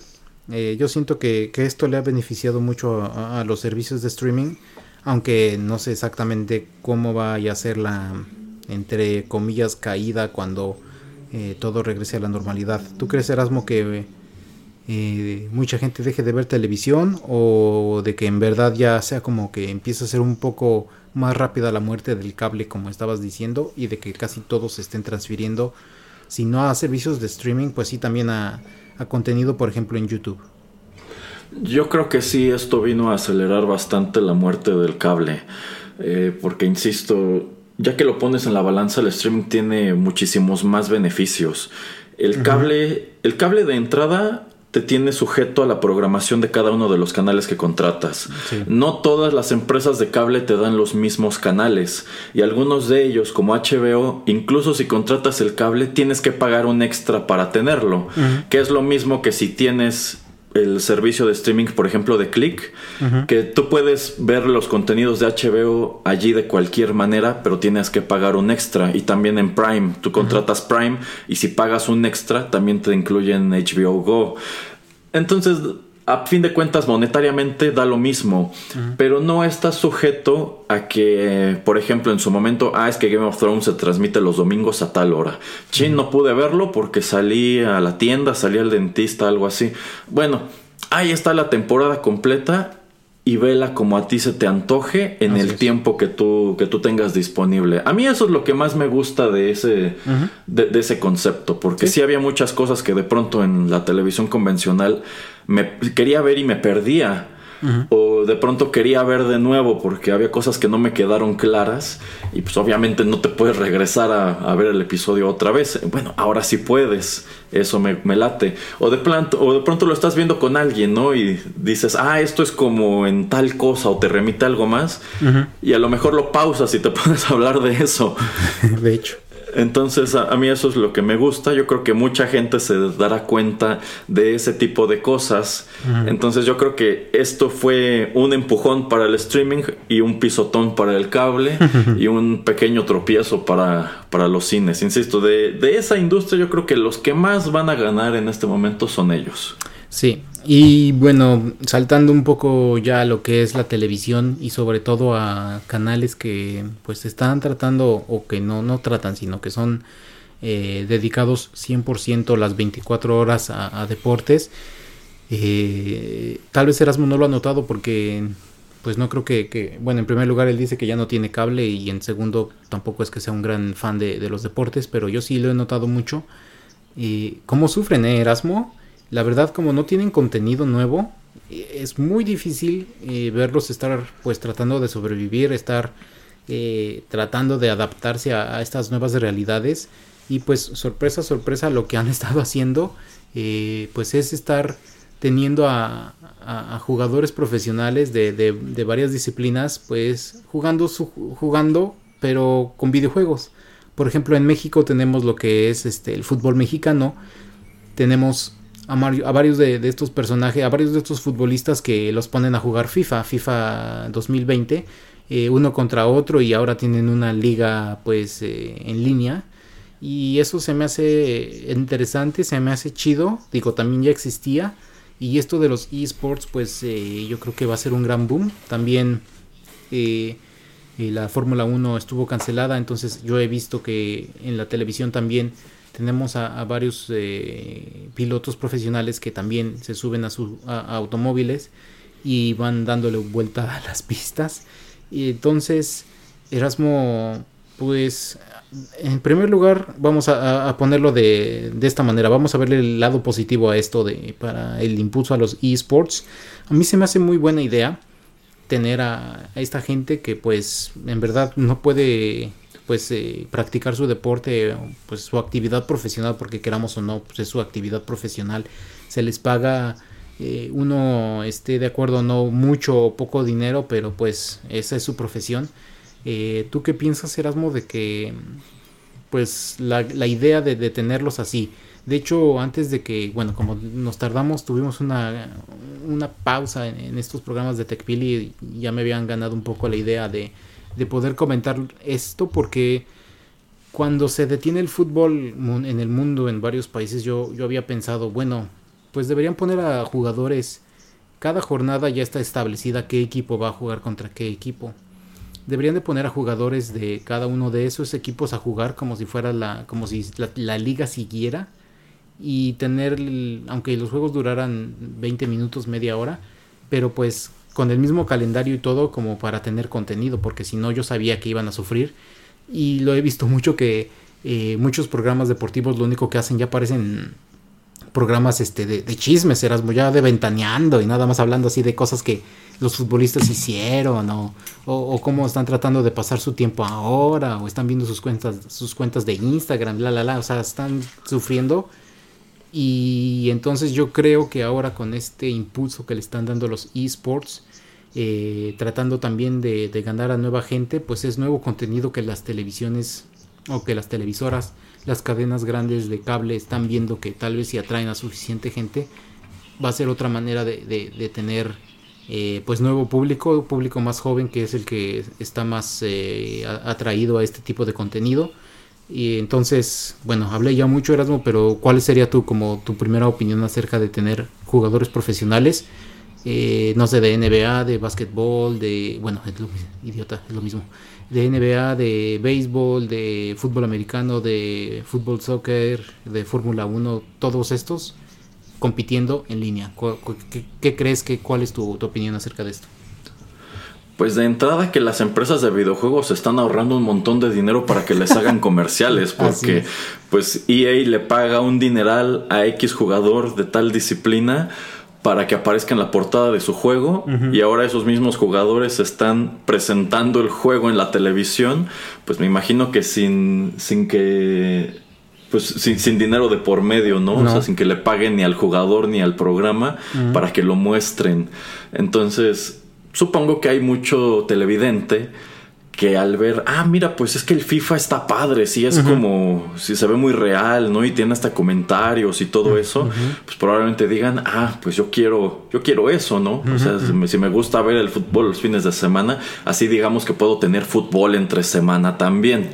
Speaker 2: eh, yo siento que, esto le ha beneficiado mucho a, los servicios de streaming, aunque no sé exactamente cómo vaya a ser la, entre comillas, caída cuando eh, todo regrese a la normalidad. ¿Tú crees, Erasmo, que eh, mucha gente deje de ver televisión o de que en verdad ya sea como que empieza a ser un poco más rápida la muerte del cable, como estabas diciendo, y de que casi todos se estén transfiriendo, si no a servicios de streaming, pues sí también a a contenido, por ejemplo, en YouTube?
Speaker 3: Yo creo que sí, esto vino a acelerar bastante la muerte del cable, eh, porque insisto, ya que lo pones en la balanza, el streaming tiene muchísimos más beneficios. El cable, el cable de entrada te tiene sujeto a la programación de cada uno de los canales que contratas. No todas las empresas de cable te dan los mismos canales y algunos de ellos como HBO, incluso si contratas el cable, tienes que pagar un extra para tenerlo, que es lo mismo que si tienes el servicio de streaming, por ejemplo, de Click, que tú puedes ver los contenidos de HBO allí de cualquier manera, pero tienes que pagar un extra. Y también en Prime, tú contratas Prime y si pagas un extra, también te incluyen HBO Go. Entonces, a fin de cuentas, monetariamente da lo mismo, pero no está sujeto a que, por ejemplo, en su momento, ah, es que Game of Thrones se transmite los domingos a tal hora. Chin, no pude verlo porque salí a la tienda, salí al dentista, algo así. Bueno, ahí está la temporada completa y vela como a ti se te antoje en el tiempo que tú, que tú tengas disponible. A mí eso es lo que más me gusta de ese, de, ese concepto, porque ¿Sí? había muchas cosas que de pronto en la televisión convencional me quería ver y me perdía o de pronto quería ver de nuevo porque había cosas que no me quedaron claras y pues obviamente no te puedes regresar a, ver el episodio otra vez. Bueno, ahora sí puedes, eso me, late. O de, pronto, o de pronto lo estás viendo con alguien, ¿no? Y dices, ah, esto es como en tal cosa o te remite algo más y a lo mejor lo pausas y te pones a hablar de eso.
Speaker 2: de hecho.
Speaker 3: Entonces a, mí eso es lo que me gusta. Yo creo que mucha gente se dará cuenta de ese tipo de cosas. Entonces yo creo que esto fue un empujón para el streaming y un pisotón para el cable y un pequeño tropiezo para, para los cines. Insisto, de, de esa industria yo creo que los que más van a ganar en este momento son ellos.
Speaker 2: Sí, y bueno, saltando un poco ya a lo que es la televisión y sobre todo a canales que pues están tratando o que no, no tratan, sino que son eh, dedicados 100% las 24 horas a, deportes. Eh, tal vez Erasmo no lo ha notado porque pues no creo que, bueno, en primer lugar él dice que ya no tiene cable y en segundo tampoco es que sea un gran fan de, los deportes, pero yo sí lo he notado mucho. y ¿Cómo sufren, eh, Erasmo? La verdad, como no tienen contenido nuevo, es muy difícil eh, verlos estar pues tratando de sobrevivir, estar eh, tratando de adaptarse a, estas nuevas realidades. Y pues sorpresa, sorpresa, lo que han estado haciendo eh, pues es estar teniendo a, jugadores profesionales de, de, varias disciplinas pues jugando, su, jugando pero con videojuegos. Por ejemplo, en México tenemos lo que es este, el fútbol mexicano. Tenemos a, varios de, estos personajes, a varios de estos futbolistas que los ponen a jugar FIFA, FIFA 2020, eh, uno contra otro y ahora tienen una liga pues eh, en línea. Y eso se me hace interesante, se me hace chido, digo, también ya existía. Y esto de los esports, pues eh, yo creo que va a ser un gran boom. También la Fórmula 1 estuvo cancelada, entonces yo he visto que en la televisión también tenemos a, varios eh, pilotos profesionales que también se suben a sus automóviles y van dándole vuelta a las pistas. Y entonces, Erasmo, pues, en primer lugar, vamos a, ponerlo de, de, esta manera. Vamos a verle el lado positivo a esto de, para el impulso a los esports. A mí se me hace muy buena idea tener a, a esta gente que, pues, en verdad no puede pues eh, practicar su deporte, pues su actividad profesional, porque queramos o no, pues es su actividad profesional, se les paga eh, uno esté de acuerdo no mucho o poco dinero, pero pues esa es su profesión. Eh, ¿Tú qué piensas, Erasmo, de que pues la, idea de, de, tenerlos así? De hecho, antes de que, bueno, como nos tardamos, tuvimos una, una pausa en, estos programas de TechPili y ya me habían ganado un poco la idea de de poder comentar esto porque cuando se detiene el fútbol en el mundo en varios países yo, yo había pensado, bueno, pues deberían poner a jugadores, cada jornada ya está establecida qué equipo va a jugar contra qué equipo. Deberían de poner a jugadores de cada uno de esos equipos a jugar como si fuera la, como si la, liga siguiera y tener, aunque los juegos duraran 20 minutos, media hora, pero pues con el mismo calendario y todo como para tener contenido, porque si no yo sabía que iban a sufrir. Y lo he visto mucho que eh, muchos programas deportivos lo único que hacen ya parecen programas este de, de chismes, Erasmo, ya de ventaneando y nada más hablando así de cosas que los futbolistas hicieron o, o, cómo están tratando de pasar su tiempo ahora o están viendo sus cuentas, sus cuentas de Instagram, la la la, o sea, están sufriendo y entonces yo creo que ahora con este impulso que le están dando los esports, eh, tratando también de, ganar a nueva gente, pues es nuevo contenido que las televisiones o que las televisoras, las cadenas grandes de cable están viendo que tal vez si atraen a suficiente gente, va a ser otra manera de, tener eh, pues nuevo público, público más joven que es el que está más eh, atraído a este tipo de contenido. Y entonces, bueno, hablé ya mucho Erasmo, pero ¿cuál sería tu como tu primera opinión acerca de tener jugadores profesionales? Eh, no sé, de NBA, de básquetbol, de, bueno, es lo, idiota, es lo mismo, de NBA, de béisbol, de fútbol americano, de fútbol soccer, de Fórmula 1, todos estos compitiendo en línea. ¿Qué, crees que, cuál es tu, opinión acerca de esto?
Speaker 3: Pues de entrada que las empresas de videojuegos están ahorrando un montón de dinero para que les hagan comerciales, porque pues EA le paga un dineral a X jugador de tal disciplina para que aparezca en la portada de su juego y ahora esos mismos jugadores están presentando el juego en la televisión, pues me imagino que sin, sin que pues sin, dinero de por medio, ¿no? O sea, sin que le paguen ni al jugador ni al programa para que lo muestren. Entonces, supongo que hay mucho televidente que al ver, ah, mira, pues es que el FIFA está padre, sí es como, si se ve muy real, ¿no? Y tiene hasta comentarios y todo eso, pues probablemente digan, ah, pues yo quiero, yo quiero eso, ¿no? O sea, si me, gusta ver el fútbol los fines de semana, así digamos que puedo tener fútbol entre semana también.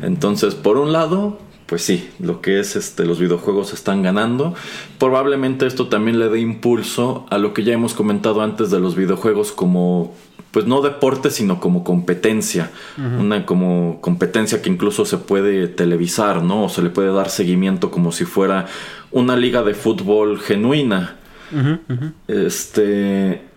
Speaker 3: Entonces, por un lado, pues sí, lo que es este, los videojuegos están ganando. Probablemente esto también le dé impulso a lo que ya hemos comentado antes de los videojuegos como pues no deporte, sino como competencia. Una como competencia que incluso se puede televisar, ¿no? O se le puede dar seguimiento como si fuera una liga de fútbol genuina. Este.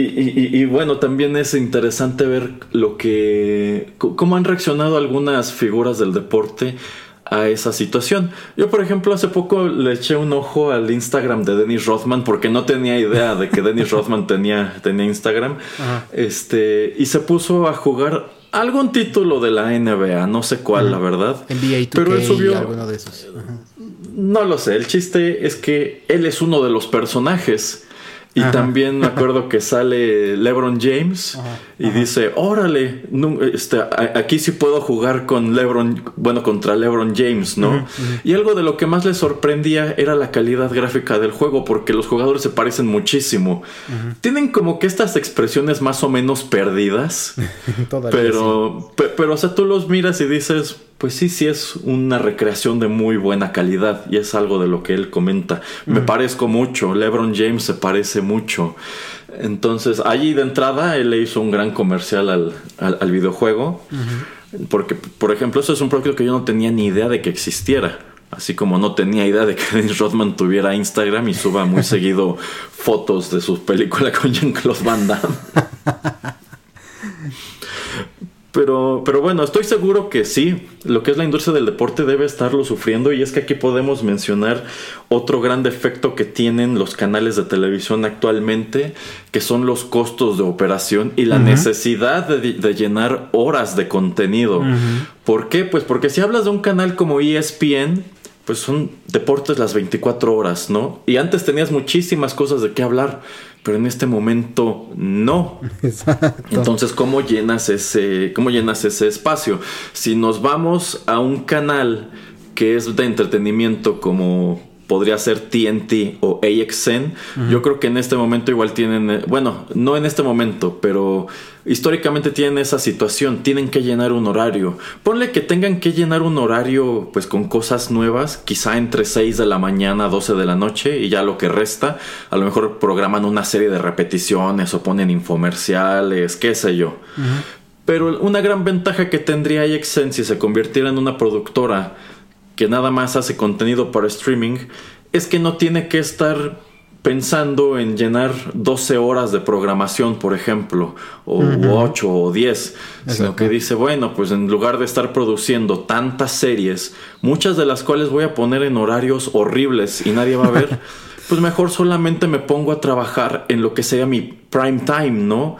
Speaker 3: Y, bueno, también es interesante ver lo que. cómo han reaccionado algunas figuras del deporte a esa situación. Yo, por ejemplo, hace poco le eché un ojo al Instagram de Dennis Rothman porque no tenía idea de que Dennis Rothman tenía, tenía Instagram. Este, y se puso a jugar algún título de la NBA, no sé cuál, la verdad.
Speaker 2: NBA 2K Pero él subió alguno de esos.
Speaker 3: No lo sé, el chiste es que él es uno de los personajes y también me acuerdo que sale LeBron James y dice, órale, este, aquí sí puedo jugar con LeBron, bueno, contra LeBron James, ¿no? Y algo de lo que más le sorprendía era la calidad gráfica del juego, porque los jugadores se parecen muchísimo. Tienen como que estas expresiones más o menos perdidas, pero, pero, o sea, tú los miras y dices, pues sí, sí es una recreación de muy buena calidad y es algo de lo que él comenta. Me parezco mucho, LeBron James se parece mucho. Entonces, allí de entrada él le hizo un gran comercial al, videojuego. Porque, por ejemplo, eso es un proyecto que yo no tenía ni idea de que existiera. Así como no tenía idea de que Dennis Rodman tuviera Instagram y suba muy seguido fotos de sus películas con Jean-Claude Van Damme. Pero, pero bueno, estoy seguro que sí, lo que es la industria del deporte debe estarlo sufriendo y es que aquí podemos mencionar otro gran defecto que tienen los canales de televisión actualmente, que son los costos de operación y la necesidad de, llenar horas de contenido. ¿Por qué? Pues porque si hablas de un canal como ESPN, pues son deportes las 24 horas, ¿no? Y antes tenías muchísimas cosas de qué hablar pero en este momento no. Entonces, ¿cómo llenas ese, cómo llenas ese espacio? Si nos vamos a un canal que es de entretenimiento como podría ser TNT o AXN. Yo creo que en este momento igual tienen, eh, bueno, no en este momento, pero históricamente tienen esa situación, tienen que llenar un horario. Ponle que tengan que llenar un horario pues con cosas nuevas, quizá entre 6 de la mañana a 12 de la noche y ya lo que resta, a lo mejor programan una serie de repeticiones o ponen infomerciales, qué sé yo. Pero una gran ventaja que tendría AXN si se convirtiera en una productora que nada más hace contenido para streaming, es que no tiene que estar pensando en llenar 12 horas de programación, por ejemplo, o 8 o 10, sino que dice, bueno, pues en lugar de estar produciendo tantas series, muchas de las cuales voy a poner en horarios horribles y nadie va a ver, pues mejor solamente me pongo a trabajar en lo que sea mi prime time, ¿no?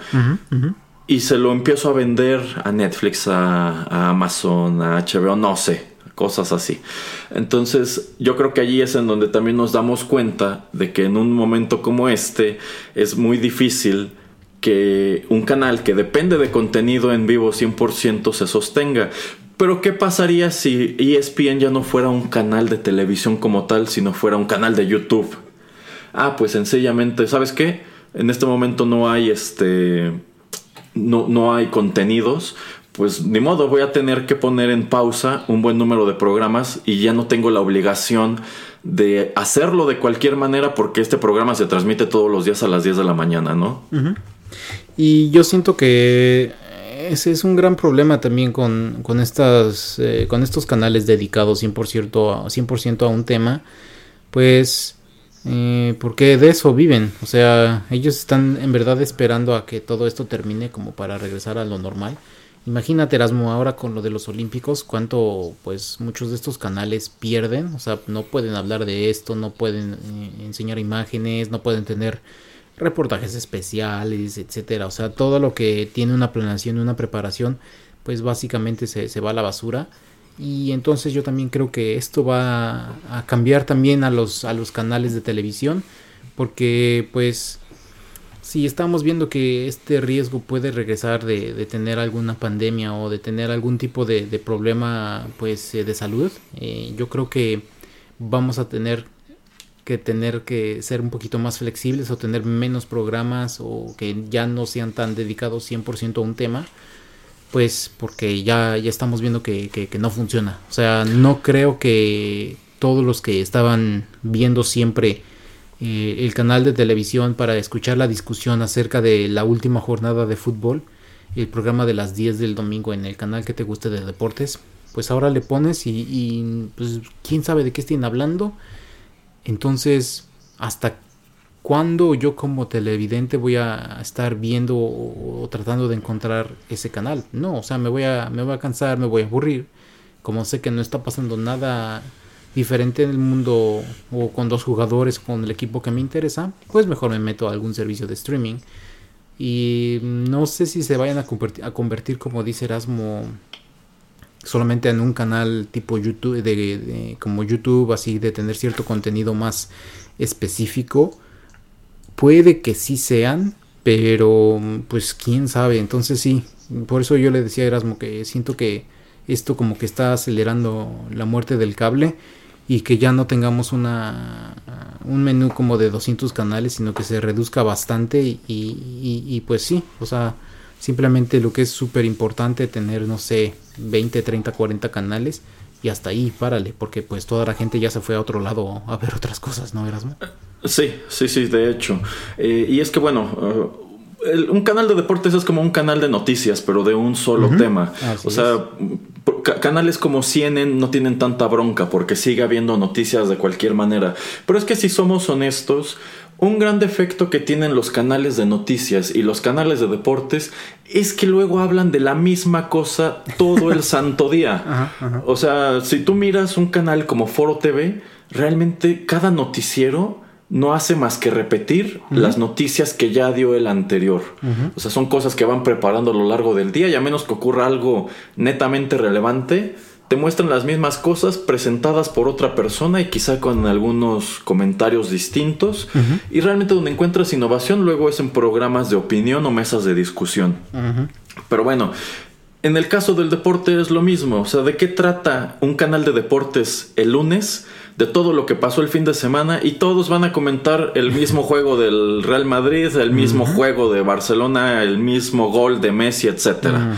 Speaker 3: Y se lo empiezo a vender a Netflix, a Amazon, a HBO, no sé cosas así. Entonces yo creo que allí es en donde también nos damos cuenta de que en un momento como este es muy difícil que un canal que depende de contenido en vivo 100% se sostenga. Pero ¿qué pasaría si ESPN ya no fuera un canal de televisión como tal, sino fuera un canal de YouTube? Ah, pues sencillamente, ¿sabes qué? En este momento no hay este no, no hay contenidos, pues ni modo, voy a tener que poner en pausa un buen número de programas y ya no tengo la obligación de hacerlo de cualquier manera porque este programa se transmite todos los días a las 10 de la mañana, ¿no?
Speaker 2: Y yo siento que ese es un gran problema también con, con, estas, eh, con estos canales dedicados 100%, a, 100 a un tema, pues eh, porque de eso viven, o sea, ellos están en verdad esperando a que todo esto termine como para regresar a lo normal. Imagínate Erasmo ahora con lo de los olímpicos, cuánto pues muchos de estos canales pierden, o sea, no pueden hablar de esto, no pueden eh, enseñar imágenes, no pueden tener reportajes especiales, etcétera, o sea, todo lo que tiene una planeación una preparación, pues básicamente se, se va a la basura. Y entonces yo también creo que esto va a cambiar también a los, a los canales de televisión, porque pues si estamos viendo que este riesgo puede regresar de, tener alguna pandemia o de tener algún tipo de, problema pues eh, de salud, eh, yo creo que vamos a tener que tener que ser un poquito más flexibles o tener menos programas o que ya no sean tan dedicados 100% a un tema, pues porque ya, ya estamos viendo que, que no funciona. O sea, no creo que todos los que estaban viendo siempre eh, el canal de televisión para escuchar la discusión acerca de la última jornada de fútbol, el programa de las 10 del domingo en el canal que te guste de deportes, pues ahora le pones y, pues quién sabe de qué estén hablando. Entonces, ¿hasta cuándo yo como televidente voy a estar viendo o, tratando de encontrar ese canal? No, o sea, me voy a, me voy a cansar, me voy a aburrir. Como sé que no está pasando nada diferente en el mundo o con dos jugadores con el equipo que me interesa, pues mejor me meto a algún servicio de streaming. Y no sé si se vayan a convertir, como dice Erasmo, solamente en un canal tipo YouTube, de, como YouTube, así de tener cierto contenido más específico. Puede que sí sean, pero pues quién sabe. Entonces sí, por eso yo le decía a Erasmo que siento que esto como que está acelerando la muerte del cable y que ya no tengamos una un menú como de 200 canales, sino que se reduzca bastante y, y, pues sí, o sea, simplemente lo que es súper importante tener, no sé, 20, 30, 40 canales y hasta ahí, párale, porque pues toda la gente ya se fue a otro lado a ver otras cosas, ¿no, Erasmo?
Speaker 3: Sí, sí, sí, de hecho. Eh, y es que bueno, un canal de deportes es como un canal de noticias, pero de un solo tema. o sea, canales como CNN no tienen tanta bronca porque sigue habiendo noticias de cualquier manera. Pero es que si somos honestos, un gran defecto que tienen los canales de noticias y los canales de deportes es que luego hablan de la misma cosa todo el santo día. O sea, si tú miras un canal como Foro TV, realmente cada noticiero no hace más que repetir las noticias que ya dio el anterior. O sea, son cosas que van preparando a lo largo del día y a menos que ocurra algo netamente relevante, te muestran las mismas cosas presentadas por otra persona y quizá con algunos comentarios distintos. Y realmente donde encuentras innovación luego es en programas de opinión o mesas de discusión. Pero bueno, en el caso del deporte es lo mismo. O sea, ¿de qué trata un canal de deportes el lunes? De todo lo que pasó el fin de semana y todos van a comentar el mismo juego del Real Madrid, el mismo juego de Barcelona, el mismo gol de Messi, etcétera.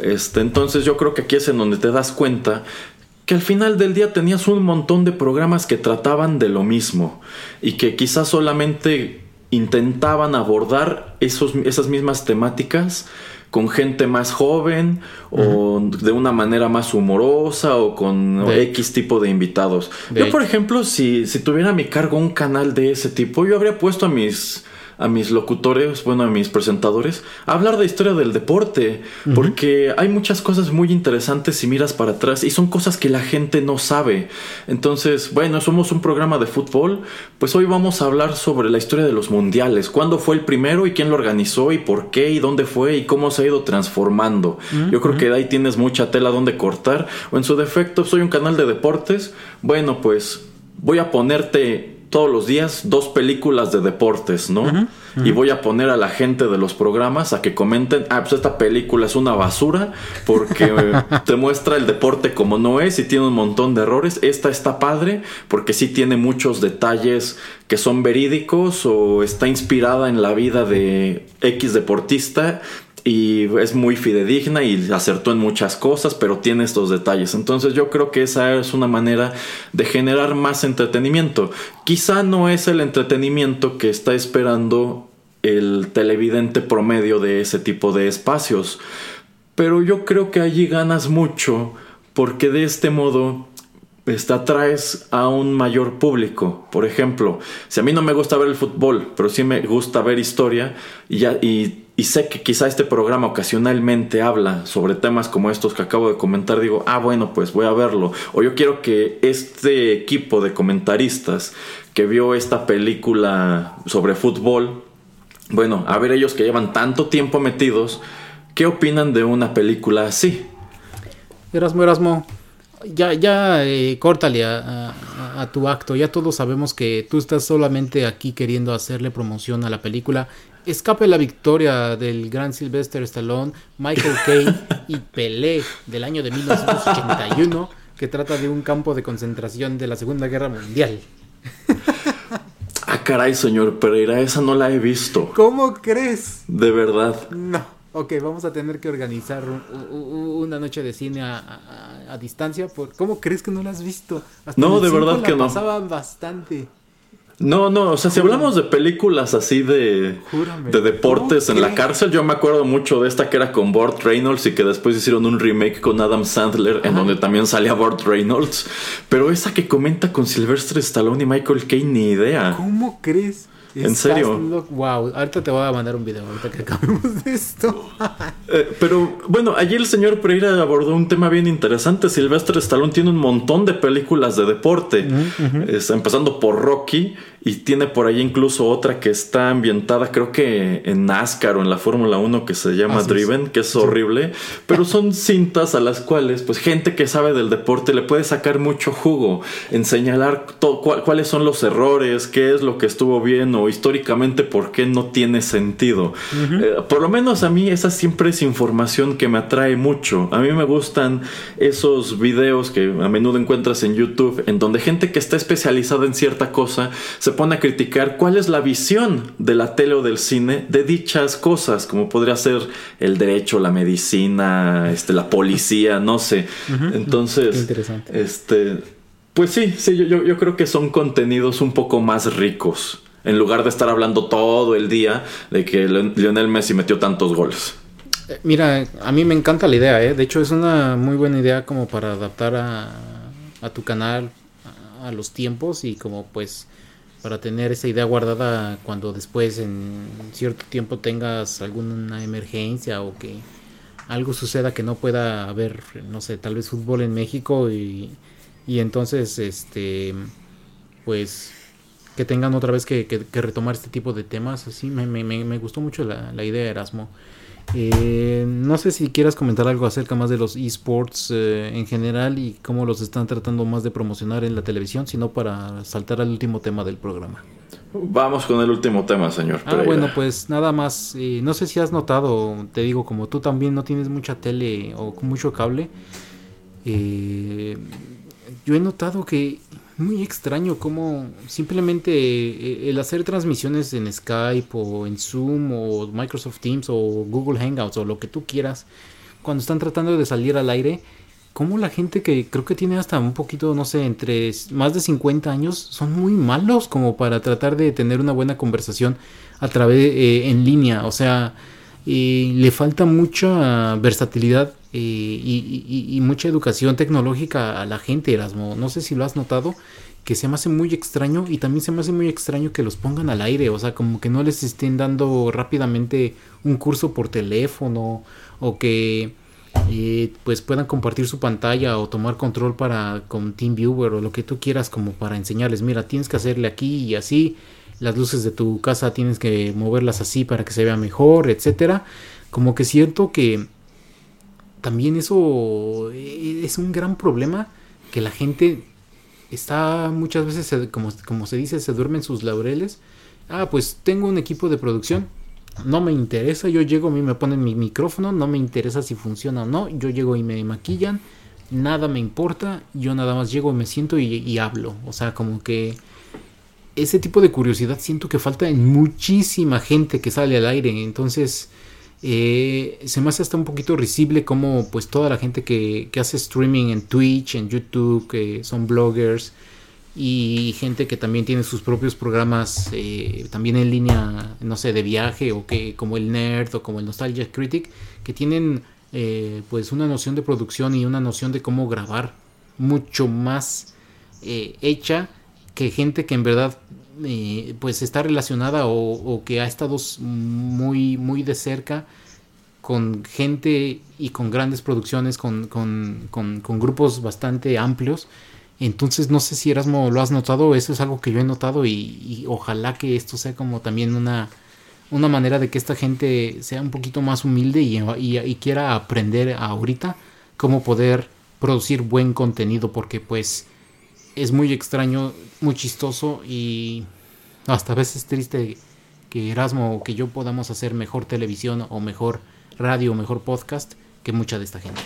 Speaker 3: Este, entonces yo creo que aquí es en donde te das cuenta que al final del día tenías un montón de programas que trataban de lo mismo y que quizás solamente intentaban abordar esos, esas mismas temáticas con gente más joven o de una manera más humorosa o con X tipo de invitados. yo, por ejemplo, si, si tuviera a mi cargo un canal de ese tipo, yo habría puesto a mis a mis locutores, bueno, a mis presentadores, a hablar de historia del deporte, porque hay muchas cosas muy interesantes si miras para atrás y son cosas que la gente no sabe. Entonces, bueno, somos un programa de fútbol, pues hoy vamos a hablar sobre la historia de los mundiales, cuándo fue el primero y quién lo organizó y por qué y dónde fue y cómo se ha ido transformando. Yo creo que de ahí tienes mucha tela donde cortar, o en su defecto, soy un canal de deportes, bueno, pues voy a ponerte todos los días dos películas de deportes, ¿no? Y voy a poner a la gente de los programas a que comenten, ah, pues esta película es una basura porque te muestra el deporte como no es y tiene un montón de errores. Esta está padre porque sí tiene muchos detalles que son verídicos o está inspirada en la vida de X deportista y es muy fidedigna y acertó en muchas cosas, pero tiene estos detalles. Entonces yo creo que esa es una manera de generar más entretenimiento. Quizá no es el entretenimiento que está esperando el televidente promedio de ese tipo de espacios, pero yo creo que allí ganas mucho porque de este modo este, atraes a un mayor público. Por ejemplo, si a mí no me gusta ver el fútbol, pero sí me gusta ver historia y, ya, y y sé que quizá este programa ocasionalmente habla sobre temas como estos que acabo de comentar, digo, ah, bueno, pues voy a verlo. O yo quiero que este equipo de comentaristas que vio esta película sobre fútbol, bueno, a ver ellos que llevan tanto tiempo metidos, ¿qué opinan de una película así?
Speaker 2: Erasmo, Erasmo, ya, ya, eh, córtale a, a, tu acto. Ya todos sabemos que tú estás solamente aquí queriendo hacerle promoción a la película Escape la victoria del gran Sylvester Stallone, Michael Caine y Pelé del año de 1981, que trata de un campo de concentración de la Segunda Guerra Mundial.
Speaker 3: Ah, caray, señor Pereira, esa no la he visto.
Speaker 2: ¿Cómo crees?
Speaker 3: De verdad.
Speaker 2: No. Ok, vamos a tener que organizar una noche de cine a, distancia. Por... ¿Cómo crees que no la has visto?
Speaker 3: no, de verdad que no.
Speaker 2: Pasaban bastante.
Speaker 3: No, no, o sea, si hablamos de películas así de, de deportes en la cárcel, yo me acuerdo mucho de esta que era con Burt Reynolds y que después hicieron un remake con Adam Sandler en donde también salía Burt Reynolds. Pero esa que comenta con Sylvester Stallone y Michael Caine, ni idea.
Speaker 2: ¿Cómo crees?
Speaker 3: ¿En serio?
Speaker 2: Wow, ahorita te voy a mandar un video, ahorita que acabemos de esto.
Speaker 3: Eh, pero bueno, allí el señor Pereira abordó un tema bien interesante. Silvestre Stallone tiene un montón de películas de deporte, empezando por Rocky y tiene por ahí incluso otra que está ambientada, creo que en NASCAR o en la Fórmula 1 que se llama Driven, que es horrible. Pero son cintas a las cuales, pues, gente que sabe del deporte le puede sacar mucho jugo en señalar cuáles son los errores, qué es lo que estuvo bien o históricamente por qué no tiene sentido. Eh, por lo menos a mí esa siempre es información que me atrae mucho. A mí me gustan esos videos que a menudo encuentras en YouTube en donde gente que está especializada en cierta cosa se pone a criticar cuál es la visión de la tele o del cine de dichas cosas, como podría ser el derecho, la medicina, este, la policía, no sé. Entonces, este, pues sí, sí, yo, yo creo que son contenidos un poco más ricos, en lugar de estar hablando todo el día de que Lionel Messi metió tantos goles.
Speaker 2: Eh, mira, a mí me encanta la idea, ¿eh? De hecho, es una muy buena idea como para adaptar a, a tu canal a los tiempos y como pues para tener esa idea guardada cuando después en cierto tiempo tengas alguna emergencia o que algo suceda que no pueda haber, no sé, tal vez fútbol en México y, y entonces, este, pues, que tengan otra vez que, retomar este tipo de temas, así, me, me, me gustó mucho la, la idea, Erasmo. Eh, no sé si quieras comentar algo acerca más de los esports eh, en general y cómo los están tratando más de promocionar en la televisión, sino para saltar al último tema del programa.
Speaker 3: Vamos con el último tema, señor.
Speaker 2: Ah, bueno, pues nada más. Eh, no sé si has notado, te digo, como tú también no tienes mucha tele o mucho cable. yo he notado que muy extraño como simplemente eh, el hacer transmisiones en Skype o en Zoom o Microsoft Teams o Google Hangouts o lo que tú quieras, cuando están tratando de salir al aire, como la gente que creo que tiene hasta un poquito, no sé, entre más de 50 años, son muy malos como para tratar de tener una buena conversación a través eh, en línea, o sea, le falta mucha versatilidad y, mucha educación tecnológica a la gente, Erasmo. No sé si lo has notado, que se me hace muy extraño y también se me hace muy extraño que los pongan al aire, o sea, como que no les estén dando rápidamente un curso por teléfono o que eh, pues puedan compartir su pantalla o tomar control para con TeamViewer o lo que tú quieras como para enseñarles, mira, tienes que hacerle aquí y así las luces de tu casa tienes que moverlas así para que se vea mejor, etcétera. Como que siento que también eso eh, es un gran problema que la gente está muchas veces, como, como se dice, se duerme en sus laureles. Ah, pues tengo un equipo de producción, no me interesa, yo llego, a mí me ponen mi micrófono, no me interesa si funciona o no, yo llego y me maquillan, nada me importa, yo nada más llego y me siento y hablo. O sea, como que ese tipo de curiosidad siento que falta en muchísima gente que sale al aire. Entonces, eh, se me hace hasta un poquito risible como pues toda la gente que, hace streaming en Twitch, en YouTube, que son bloggers y gente que también tiene sus propios programas eh, también en línea, no sé, de viaje o que como el Nerd o como el Nostalgia Critic, que tienen eh, pues una noción de producción y una noción de cómo grabar mucho más hecha que gente que en verdad eh, pues está relacionada o, que ha estado muy, muy de cerca con gente y con grandes producciones, con, con, con, grupos bastante amplios. Entonces no sé si Erasmo lo has notado, eso es algo que yo he notado y, ojalá que esto sea como también una, una manera de que esta gente sea un poquito más humilde y, y, quiera aprender ahorita cómo poder producir buen contenido porque pues es muy extraño, muy chistoso y hasta a veces triste que Erasmo o que yo podamos hacer mejor televisión o mejor radio o mejor podcast que mucha de esta gente.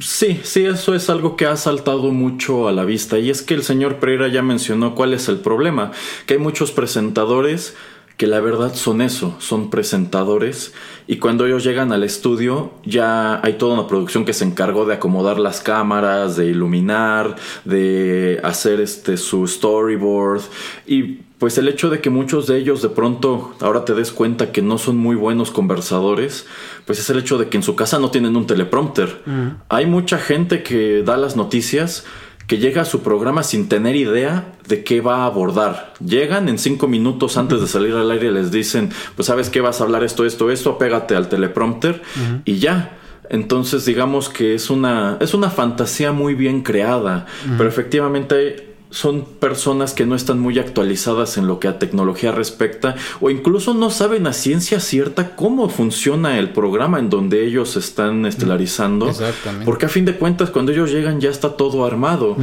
Speaker 3: Sí, sí, eso es algo que ha saltado mucho a la vista y es que el señor Pereira ya mencionó cuál es el problema, que hay muchos presentadores que la verdad son eso, son presentadores y cuando ellos llegan al estudio ya hay toda una producción que se encargó de acomodar las cámaras, de iluminar, de hacer este su storyboard y pues el hecho de que muchos de ellos de pronto ahora te des cuenta que no son muy buenos conversadores, pues es el hecho de que en su casa no tienen un teleprompter. Hay mucha gente que da las noticias que llega a su programa sin tener idea de qué va a abordar. Llegan en cinco minutos antes de salir al aire y les dicen, pues sabes qué vas a hablar esto, esto, esto, apégate al teleprompter y ya. Entonces digamos que es una, es una fantasía muy bien creada, pero efectivamente son personas que no están muy actualizadas en lo que a tecnología respecta o incluso no saben a ciencia cierta cómo funciona el programa en donde ellos están estelarizando. Exactamente. Porque a fin de cuentas cuando ellos llegan ya está todo armado.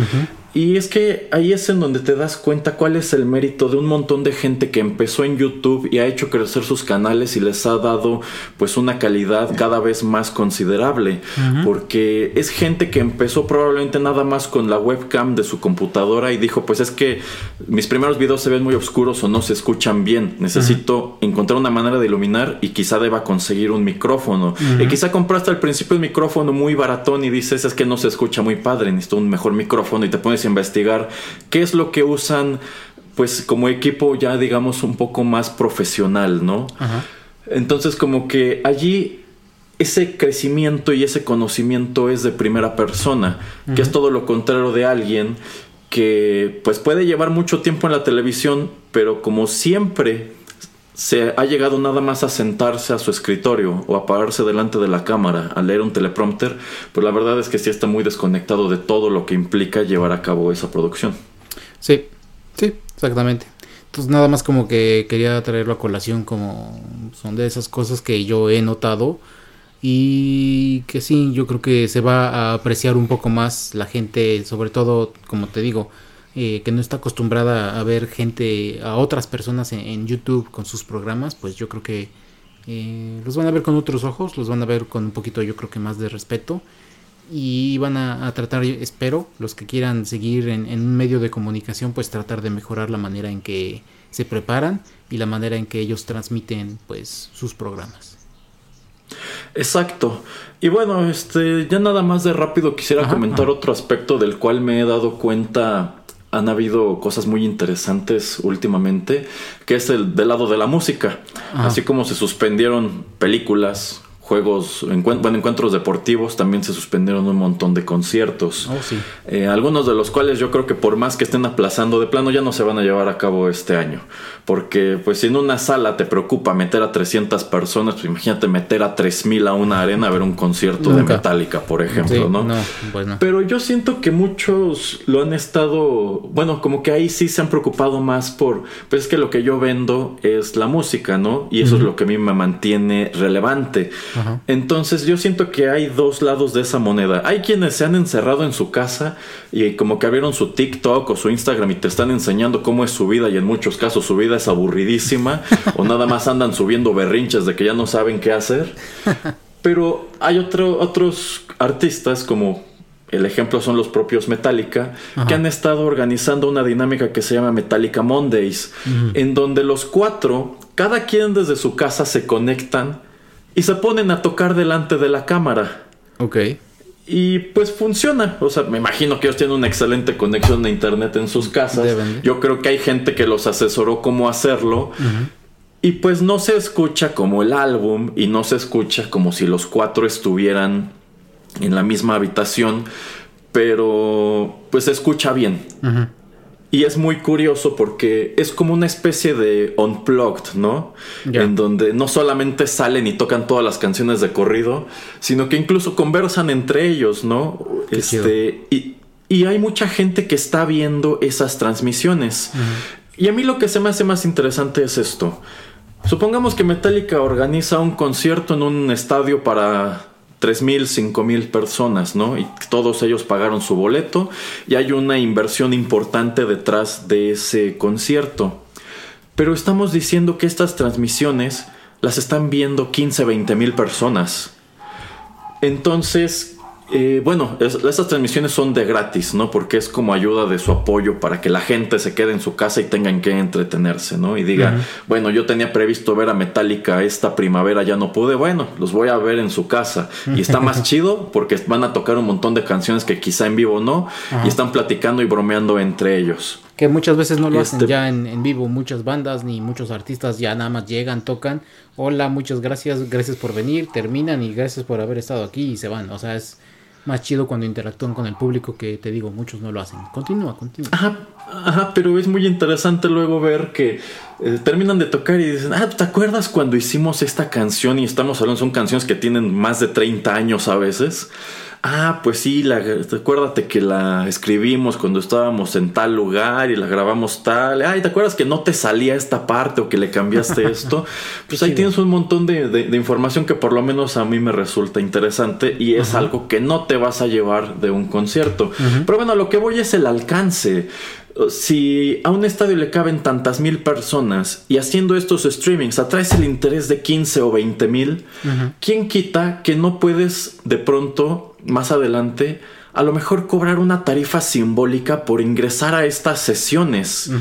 Speaker 3: Y es que ahí es en donde te das cuenta cuál es el mérito de un montón de gente que empezó en YouTube y ha hecho crecer sus canales y les ha dado pues una calidad cada vez más considerable. Porque es gente que empezó probablemente nada más con la webcam de su computadora y dijo pues es que mis primeros videos se ven muy oscuros o no se escuchan bien. Necesito encontrar una manera de iluminar y quizá deba conseguir un micrófono. Y quizá compraste al principio un micrófono muy baratón y dices es que no se escucha muy padre, necesito un mejor micrófono y te pones investigar qué es lo que usan, pues como equipo ya digamos un poco más profesional, ¿no? Entonces como que allí ese crecimiento y ese conocimiento es de primera persona, que es todo lo contrario de alguien que pues puede llevar mucho tiempo en la televisión, pero como siempre se ha llegado nada más a sentarse a su escritorio o a pararse delante de la cámara a leer un teleprompter, pues la verdad es que sí está muy desconectado de todo lo que implica llevar a cabo esa producción.
Speaker 2: Sí, sí, exactamente. Entonces nada más como que quería traerlo a colación como son de esas cosas que yo he notado y que sí, yo creo que se va a apreciar un poco más la gente, sobre todo, como te digo, eh, que no está acostumbrada a ver gente, a otras personas en, YouTube con sus programas, pues yo creo que eh, los van a ver con otros ojos, los van a ver con un poquito, yo creo que más de respeto y van a, tratar, espero, los que quieran seguir en, un medio de comunicación, pues tratar de mejorar la manera en que se preparan y la manera en que ellos transmiten pues sus programas.
Speaker 3: Exacto. Y bueno, este, ya nada más de rápido quisiera comentar otro aspecto del cual me he dado cuenta. Han habido cosas muy interesantes últimamente, que es el del lado de la música. Así como se suspendieron películas, juegos, bueno, encuentros deportivos, también se suspendieron un montón de conciertos.
Speaker 2: Oh, sí.
Speaker 3: Eh, algunos de los cuales yo creo que por más que estén aplazando de plano ya no se van a llevar a cabo este año. Porque pues si en una sala te preocupa meter a 300 personas, pues imagínate meter a 3000 a una arena a ver un concierto de Metallica, por ejemplo, ¿no? Pero yo siento que muchos lo han estado, bueno, como que ahí sí se han preocupado más por, pues es que lo que yo vendo es la música, ¿no? Y eso es lo que a mí me mantiene relevante. Entonces yo siento que hay dos lados de esa moneda. Hay quienes se han encerrado en su casa y como que abrieron su TikTok o su Instagram y te están enseñando cómo es su vida y en muchos casos su vida es aburridísima o nada más andan subiendo berrinches de que ya no saben qué hacer. Pero hay otros artistas como el ejemplo son los propios Metallica, que han estado organizando una dinámica que se llama Metallica Mondays, en donde los cuatro, cada quien desde su casa se conectan y se ponen a tocar delante de la cámara.
Speaker 2: Ok.
Speaker 3: Y pues funciona. O sea, me imagino que ellos tienen una excelente conexión de internet en sus casas. Yo creo que hay gente que los asesoró cómo hacerlo. Y pues no se escucha como el álbum y no se escucha como si los cuatro estuvieran en la misma habitación. Pero pues se escucha bien. Y es muy curioso porque es como una especie de unplugged, ¿no? En donde no solamente salen y tocan todas las canciones de corrido, sino que incluso conversan entre ellos, ¿no? este, y, hay mucha gente que está viendo esas transmisiones. Y a mí lo que se me hace más interesante es esto. Supongamos que Metallica organiza un concierto en un estadio para mil, cinco mil personas, ¿no? Y todos ellos pagaron su boleto y hay una inversión importante detrás de ese concierto. Pero estamos diciendo que estas transmisiones las están viendo 15, 20 mil personas. Entonces, eh, bueno, esas transmisiones son de gratis, ¿no? Porque es como ayuda de su apoyo para que la gente se quede en su casa y tengan que entretenerse, ¿no? Y diga, bueno, yo tenía previsto ver a Metallica esta primavera, ya no pude, bueno, los voy a ver en su casa. Y está más chido porque van a tocar un montón de canciones que quizá en vivo no, y están platicando y bromeando entre ellos.
Speaker 2: Que muchas veces no lo hacen este ya en, en, vivo, muchas bandas ni muchos artistas ya nada más llegan, tocan, hola, muchas gracias, gracias por venir, terminan y gracias por haber estado aquí y se van. O sea, es más chido cuando interactúan con el público que te digo, muchos no lo hacen. Continúa, continúa.
Speaker 3: Ajá, ajá pero es muy interesante luego ver que eh, terminan de tocar y dicen, ah, ¿te acuerdas cuando hicimos esta canción? Y estamos hablando, son canciones que tienen más de 30 años a veces. Ah, pues sí, la, acuérdate que la escribimos cuando estábamos en tal lugar y la grabamos tal. Ay, ¿te acuerdas que no te salía esta parte o que le cambiaste esto? pues ahí tienes un montón de, información que por lo menos a mí me resulta interesante y es algo que no te vas a llevar de un concierto. Pero bueno, lo que voy es el alcance si a un estadio le caben tantas mil personas y haciendo estos streamings atraes el interés de 15 o 20 mil, ¿quién quita que no puedes de pronto, más adelante, a lo mejor cobrar una tarifa simbólica por ingresar a estas sesiones?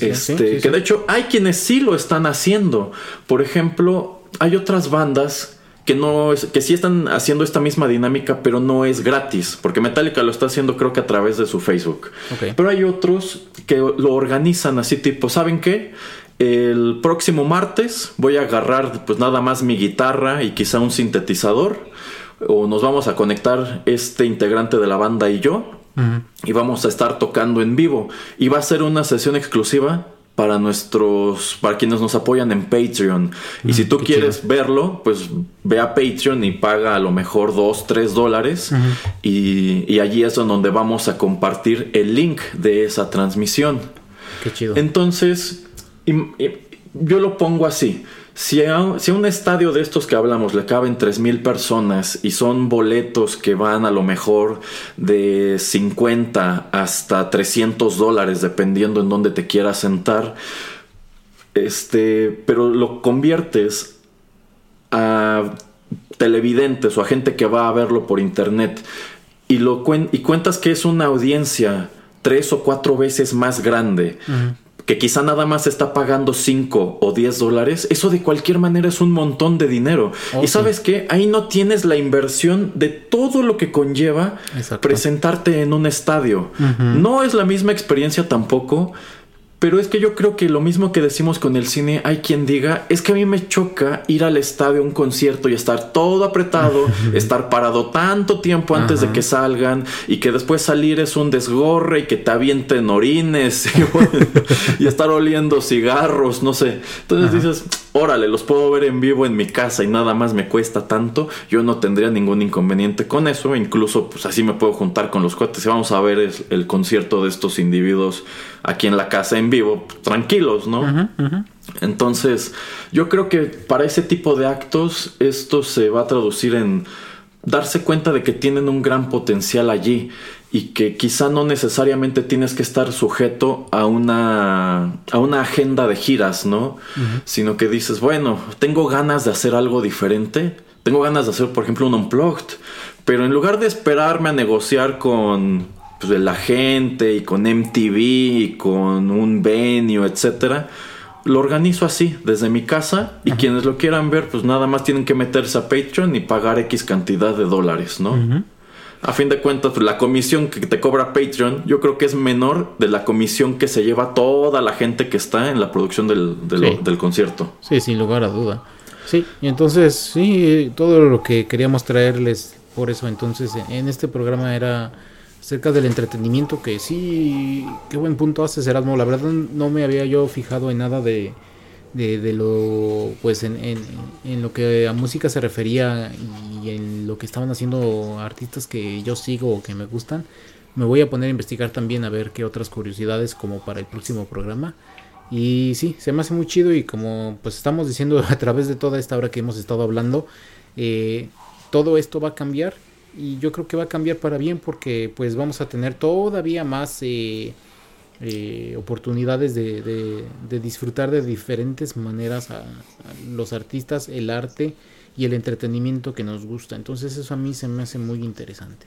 Speaker 3: este, que de hecho hay quienes sí lo están haciendo. Por ejemplo, hay otras bandas que no es, que sí están haciendo esta misma dinámica, pero no es gratis, porque Metallica lo está haciendo creo que a través de su Facebook. Pero hay otros que lo organizan así tipo, ¿saben qué? El próximo martes voy a agarrar pues nada más mi guitarra y quizá un sintetizador o nos vamos a conectar este integrante de la banda y yo y vamos a estar tocando en vivo y va a ser una sesión exclusiva para nuestros, para quienes nos apoyan en Patreon. Y si mm, tú quieres verlo, pues ve a Patreon y paga a lo mejor 2, 3 dólares. y, allí es donde vamos a compartir el link de esa transmisión.
Speaker 2: Qué chido.
Speaker 3: Entonces, yo lo pongo así. Si a, un estadio de estos que hablamos le caben 3.000 personas y son boletos que van a lo mejor de 50 hasta 300 dólares dependiendo en dónde te quieras sentar, este, pero lo conviertes a televidentes o a gente que va a verlo por internet y, lo y cuentas que es una audiencia tres o cuatro veces más grande que quizá nada más está pagando 5 o 10 dólares, eso de cualquier manera es un montón de dinero. y sabes qué, ahí no tienes la inversión de todo lo que conlleva presentarte en un estadio. No es la misma experiencia tampoco, pero es que yo creo que lo mismo que decimos con el cine, hay quien diga, es que a mí me choca ir al estadio a un concierto y estar todo apretado, estar parado tanto tiempo antes de que salgan y que después salir es un desgorre y que te avienten orines y, estar oliendo cigarros, no sé. Entonces dices, órale, los puedo ver en vivo en mi casa y nada más me cuesta tanto, yo no tendría ningún inconveniente con eso, incluso pues así me puedo juntar con los cuates y vamos a ver el, concierto de estos individuos aquí en la casa en vivo, tranquilos, ¿no? Entonces, yo creo que para ese tipo de actos esto se va a traducir en darse cuenta de que tienen un gran potencial allí y que quizá no necesariamente tienes que estar sujeto a una, a una agenda de giras, ¿no? Sino que dices, bueno, tengo ganas de hacer algo diferente, tengo ganas de hacer, por ejemplo, un unplugged, pero en lugar de esperarme a negociar con pues, la gente y con MTV y con un venue, etcétera, lo organizo así, desde mi casa, y quienes lo quieran ver, pues nada más tienen que meterse a Patreon y pagar X cantidad de dólares, ¿no? a fin de cuentas, la comisión que te cobra Patreon, yo creo que es menor de la comisión que se lleva toda la gente que está en la producción del, del, concierto.
Speaker 2: Sí, sin lugar a duda. Sí, y entonces, sí, todo lo que queríamos traerles por eso, entonces, en este programa era acerca del entretenimiento, que sí, qué buen punto haces, Erasmo. La verdad, no me había yo fijado en nada de de, lo pues en, en, lo que a música se refería y en lo que estaban haciendo artistas que yo sigo o que me gustan. Me voy a poner a investigar también a ver qué otras curiosidades como para el próximo programa. Y sí se me hace muy chido y como pues estamos diciendo a través de toda esta hora que hemos estado hablando eh, todo esto va a cambiar y yo creo que va a cambiar para bien porque pues vamos a tener todavía más eh, eh, oportunidades de, disfrutar de diferentes maneras a, los artistas, el arte y el entretenimiento que nos gusta. Entonces eso a mí se me hace muy interesante.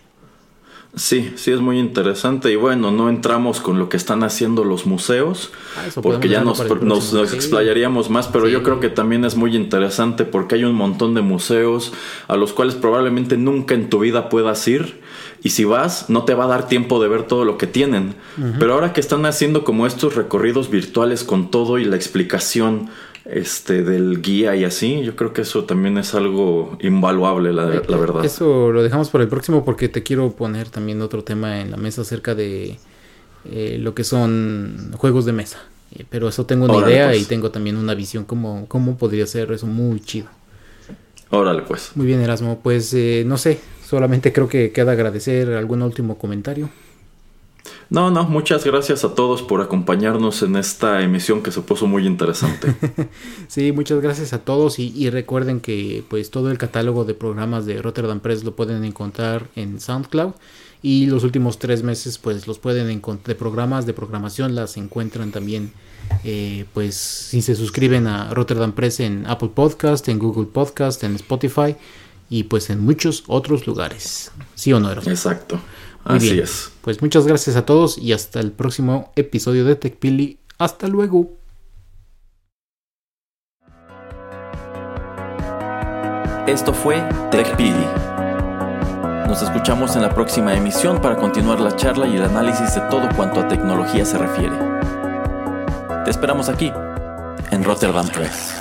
Speaker 3: Sí, sí es muy interesante. Y bueno, no entramos con lo que están haciendo los museos ah, porque ya nos, nos, explayaríamos más, pero yo creo que también es muy interesante porque hay un montón de museos a los cuales probablemente nunca en tu vida puedas ir y si vas, no te va a dar tiempo de ver todo lo que tienen. Pero ahora que están haciendo como estos recorridos virtuales con todo y la explicación este del guía y así, yo creo que eso también es algo invaluable, la, la verdad.
Speaker 2: Eso lo dejamos para el próximo porque te quiero poner también otro tema en la mesa acerca de eh, lo que son juegos de mesa. Eh, pero eso tengo una idea pues. y tengo también una visión como cómo podría ser eso muy chido.
Speaker 3: Órale, pues.
Speaker 2: Muy bien, Erasmo. Pues eh, no sé, solamente creo que queda agradecer algún último comentario.
Speaker 3: No, no, muchas gracias a todos por acompañarnos en esta emisión que se puso muy interesante.
Speaker 2: sí, muchas gracias a todos y, recuerden que pues todo el catálogo de programas de Rotterdam Press lo pueden encontrar en SoundCloud y los últimos tres meses pues los pueden encontrar de programas de programación las encuentran también eh, pues si se suscriben a Rotterdam Press en Apple Podcast, en Google Podcast, en Spotify y pues en muchos otros lugares. ¿Sí o no,
Speaker 3: Exacto. Así es.
Speaker 2: Pues muchas gracias a todos y hasta el próximo episodio de TechPili. Hasta luego.
Speaker 1: Esto fue TechPili. Nos escuchamos en la próxima emisión para continuar la charla y el análisis de todo cuanto a tecnología se refiere. Te esperamos aquí, en Rotterdam Press.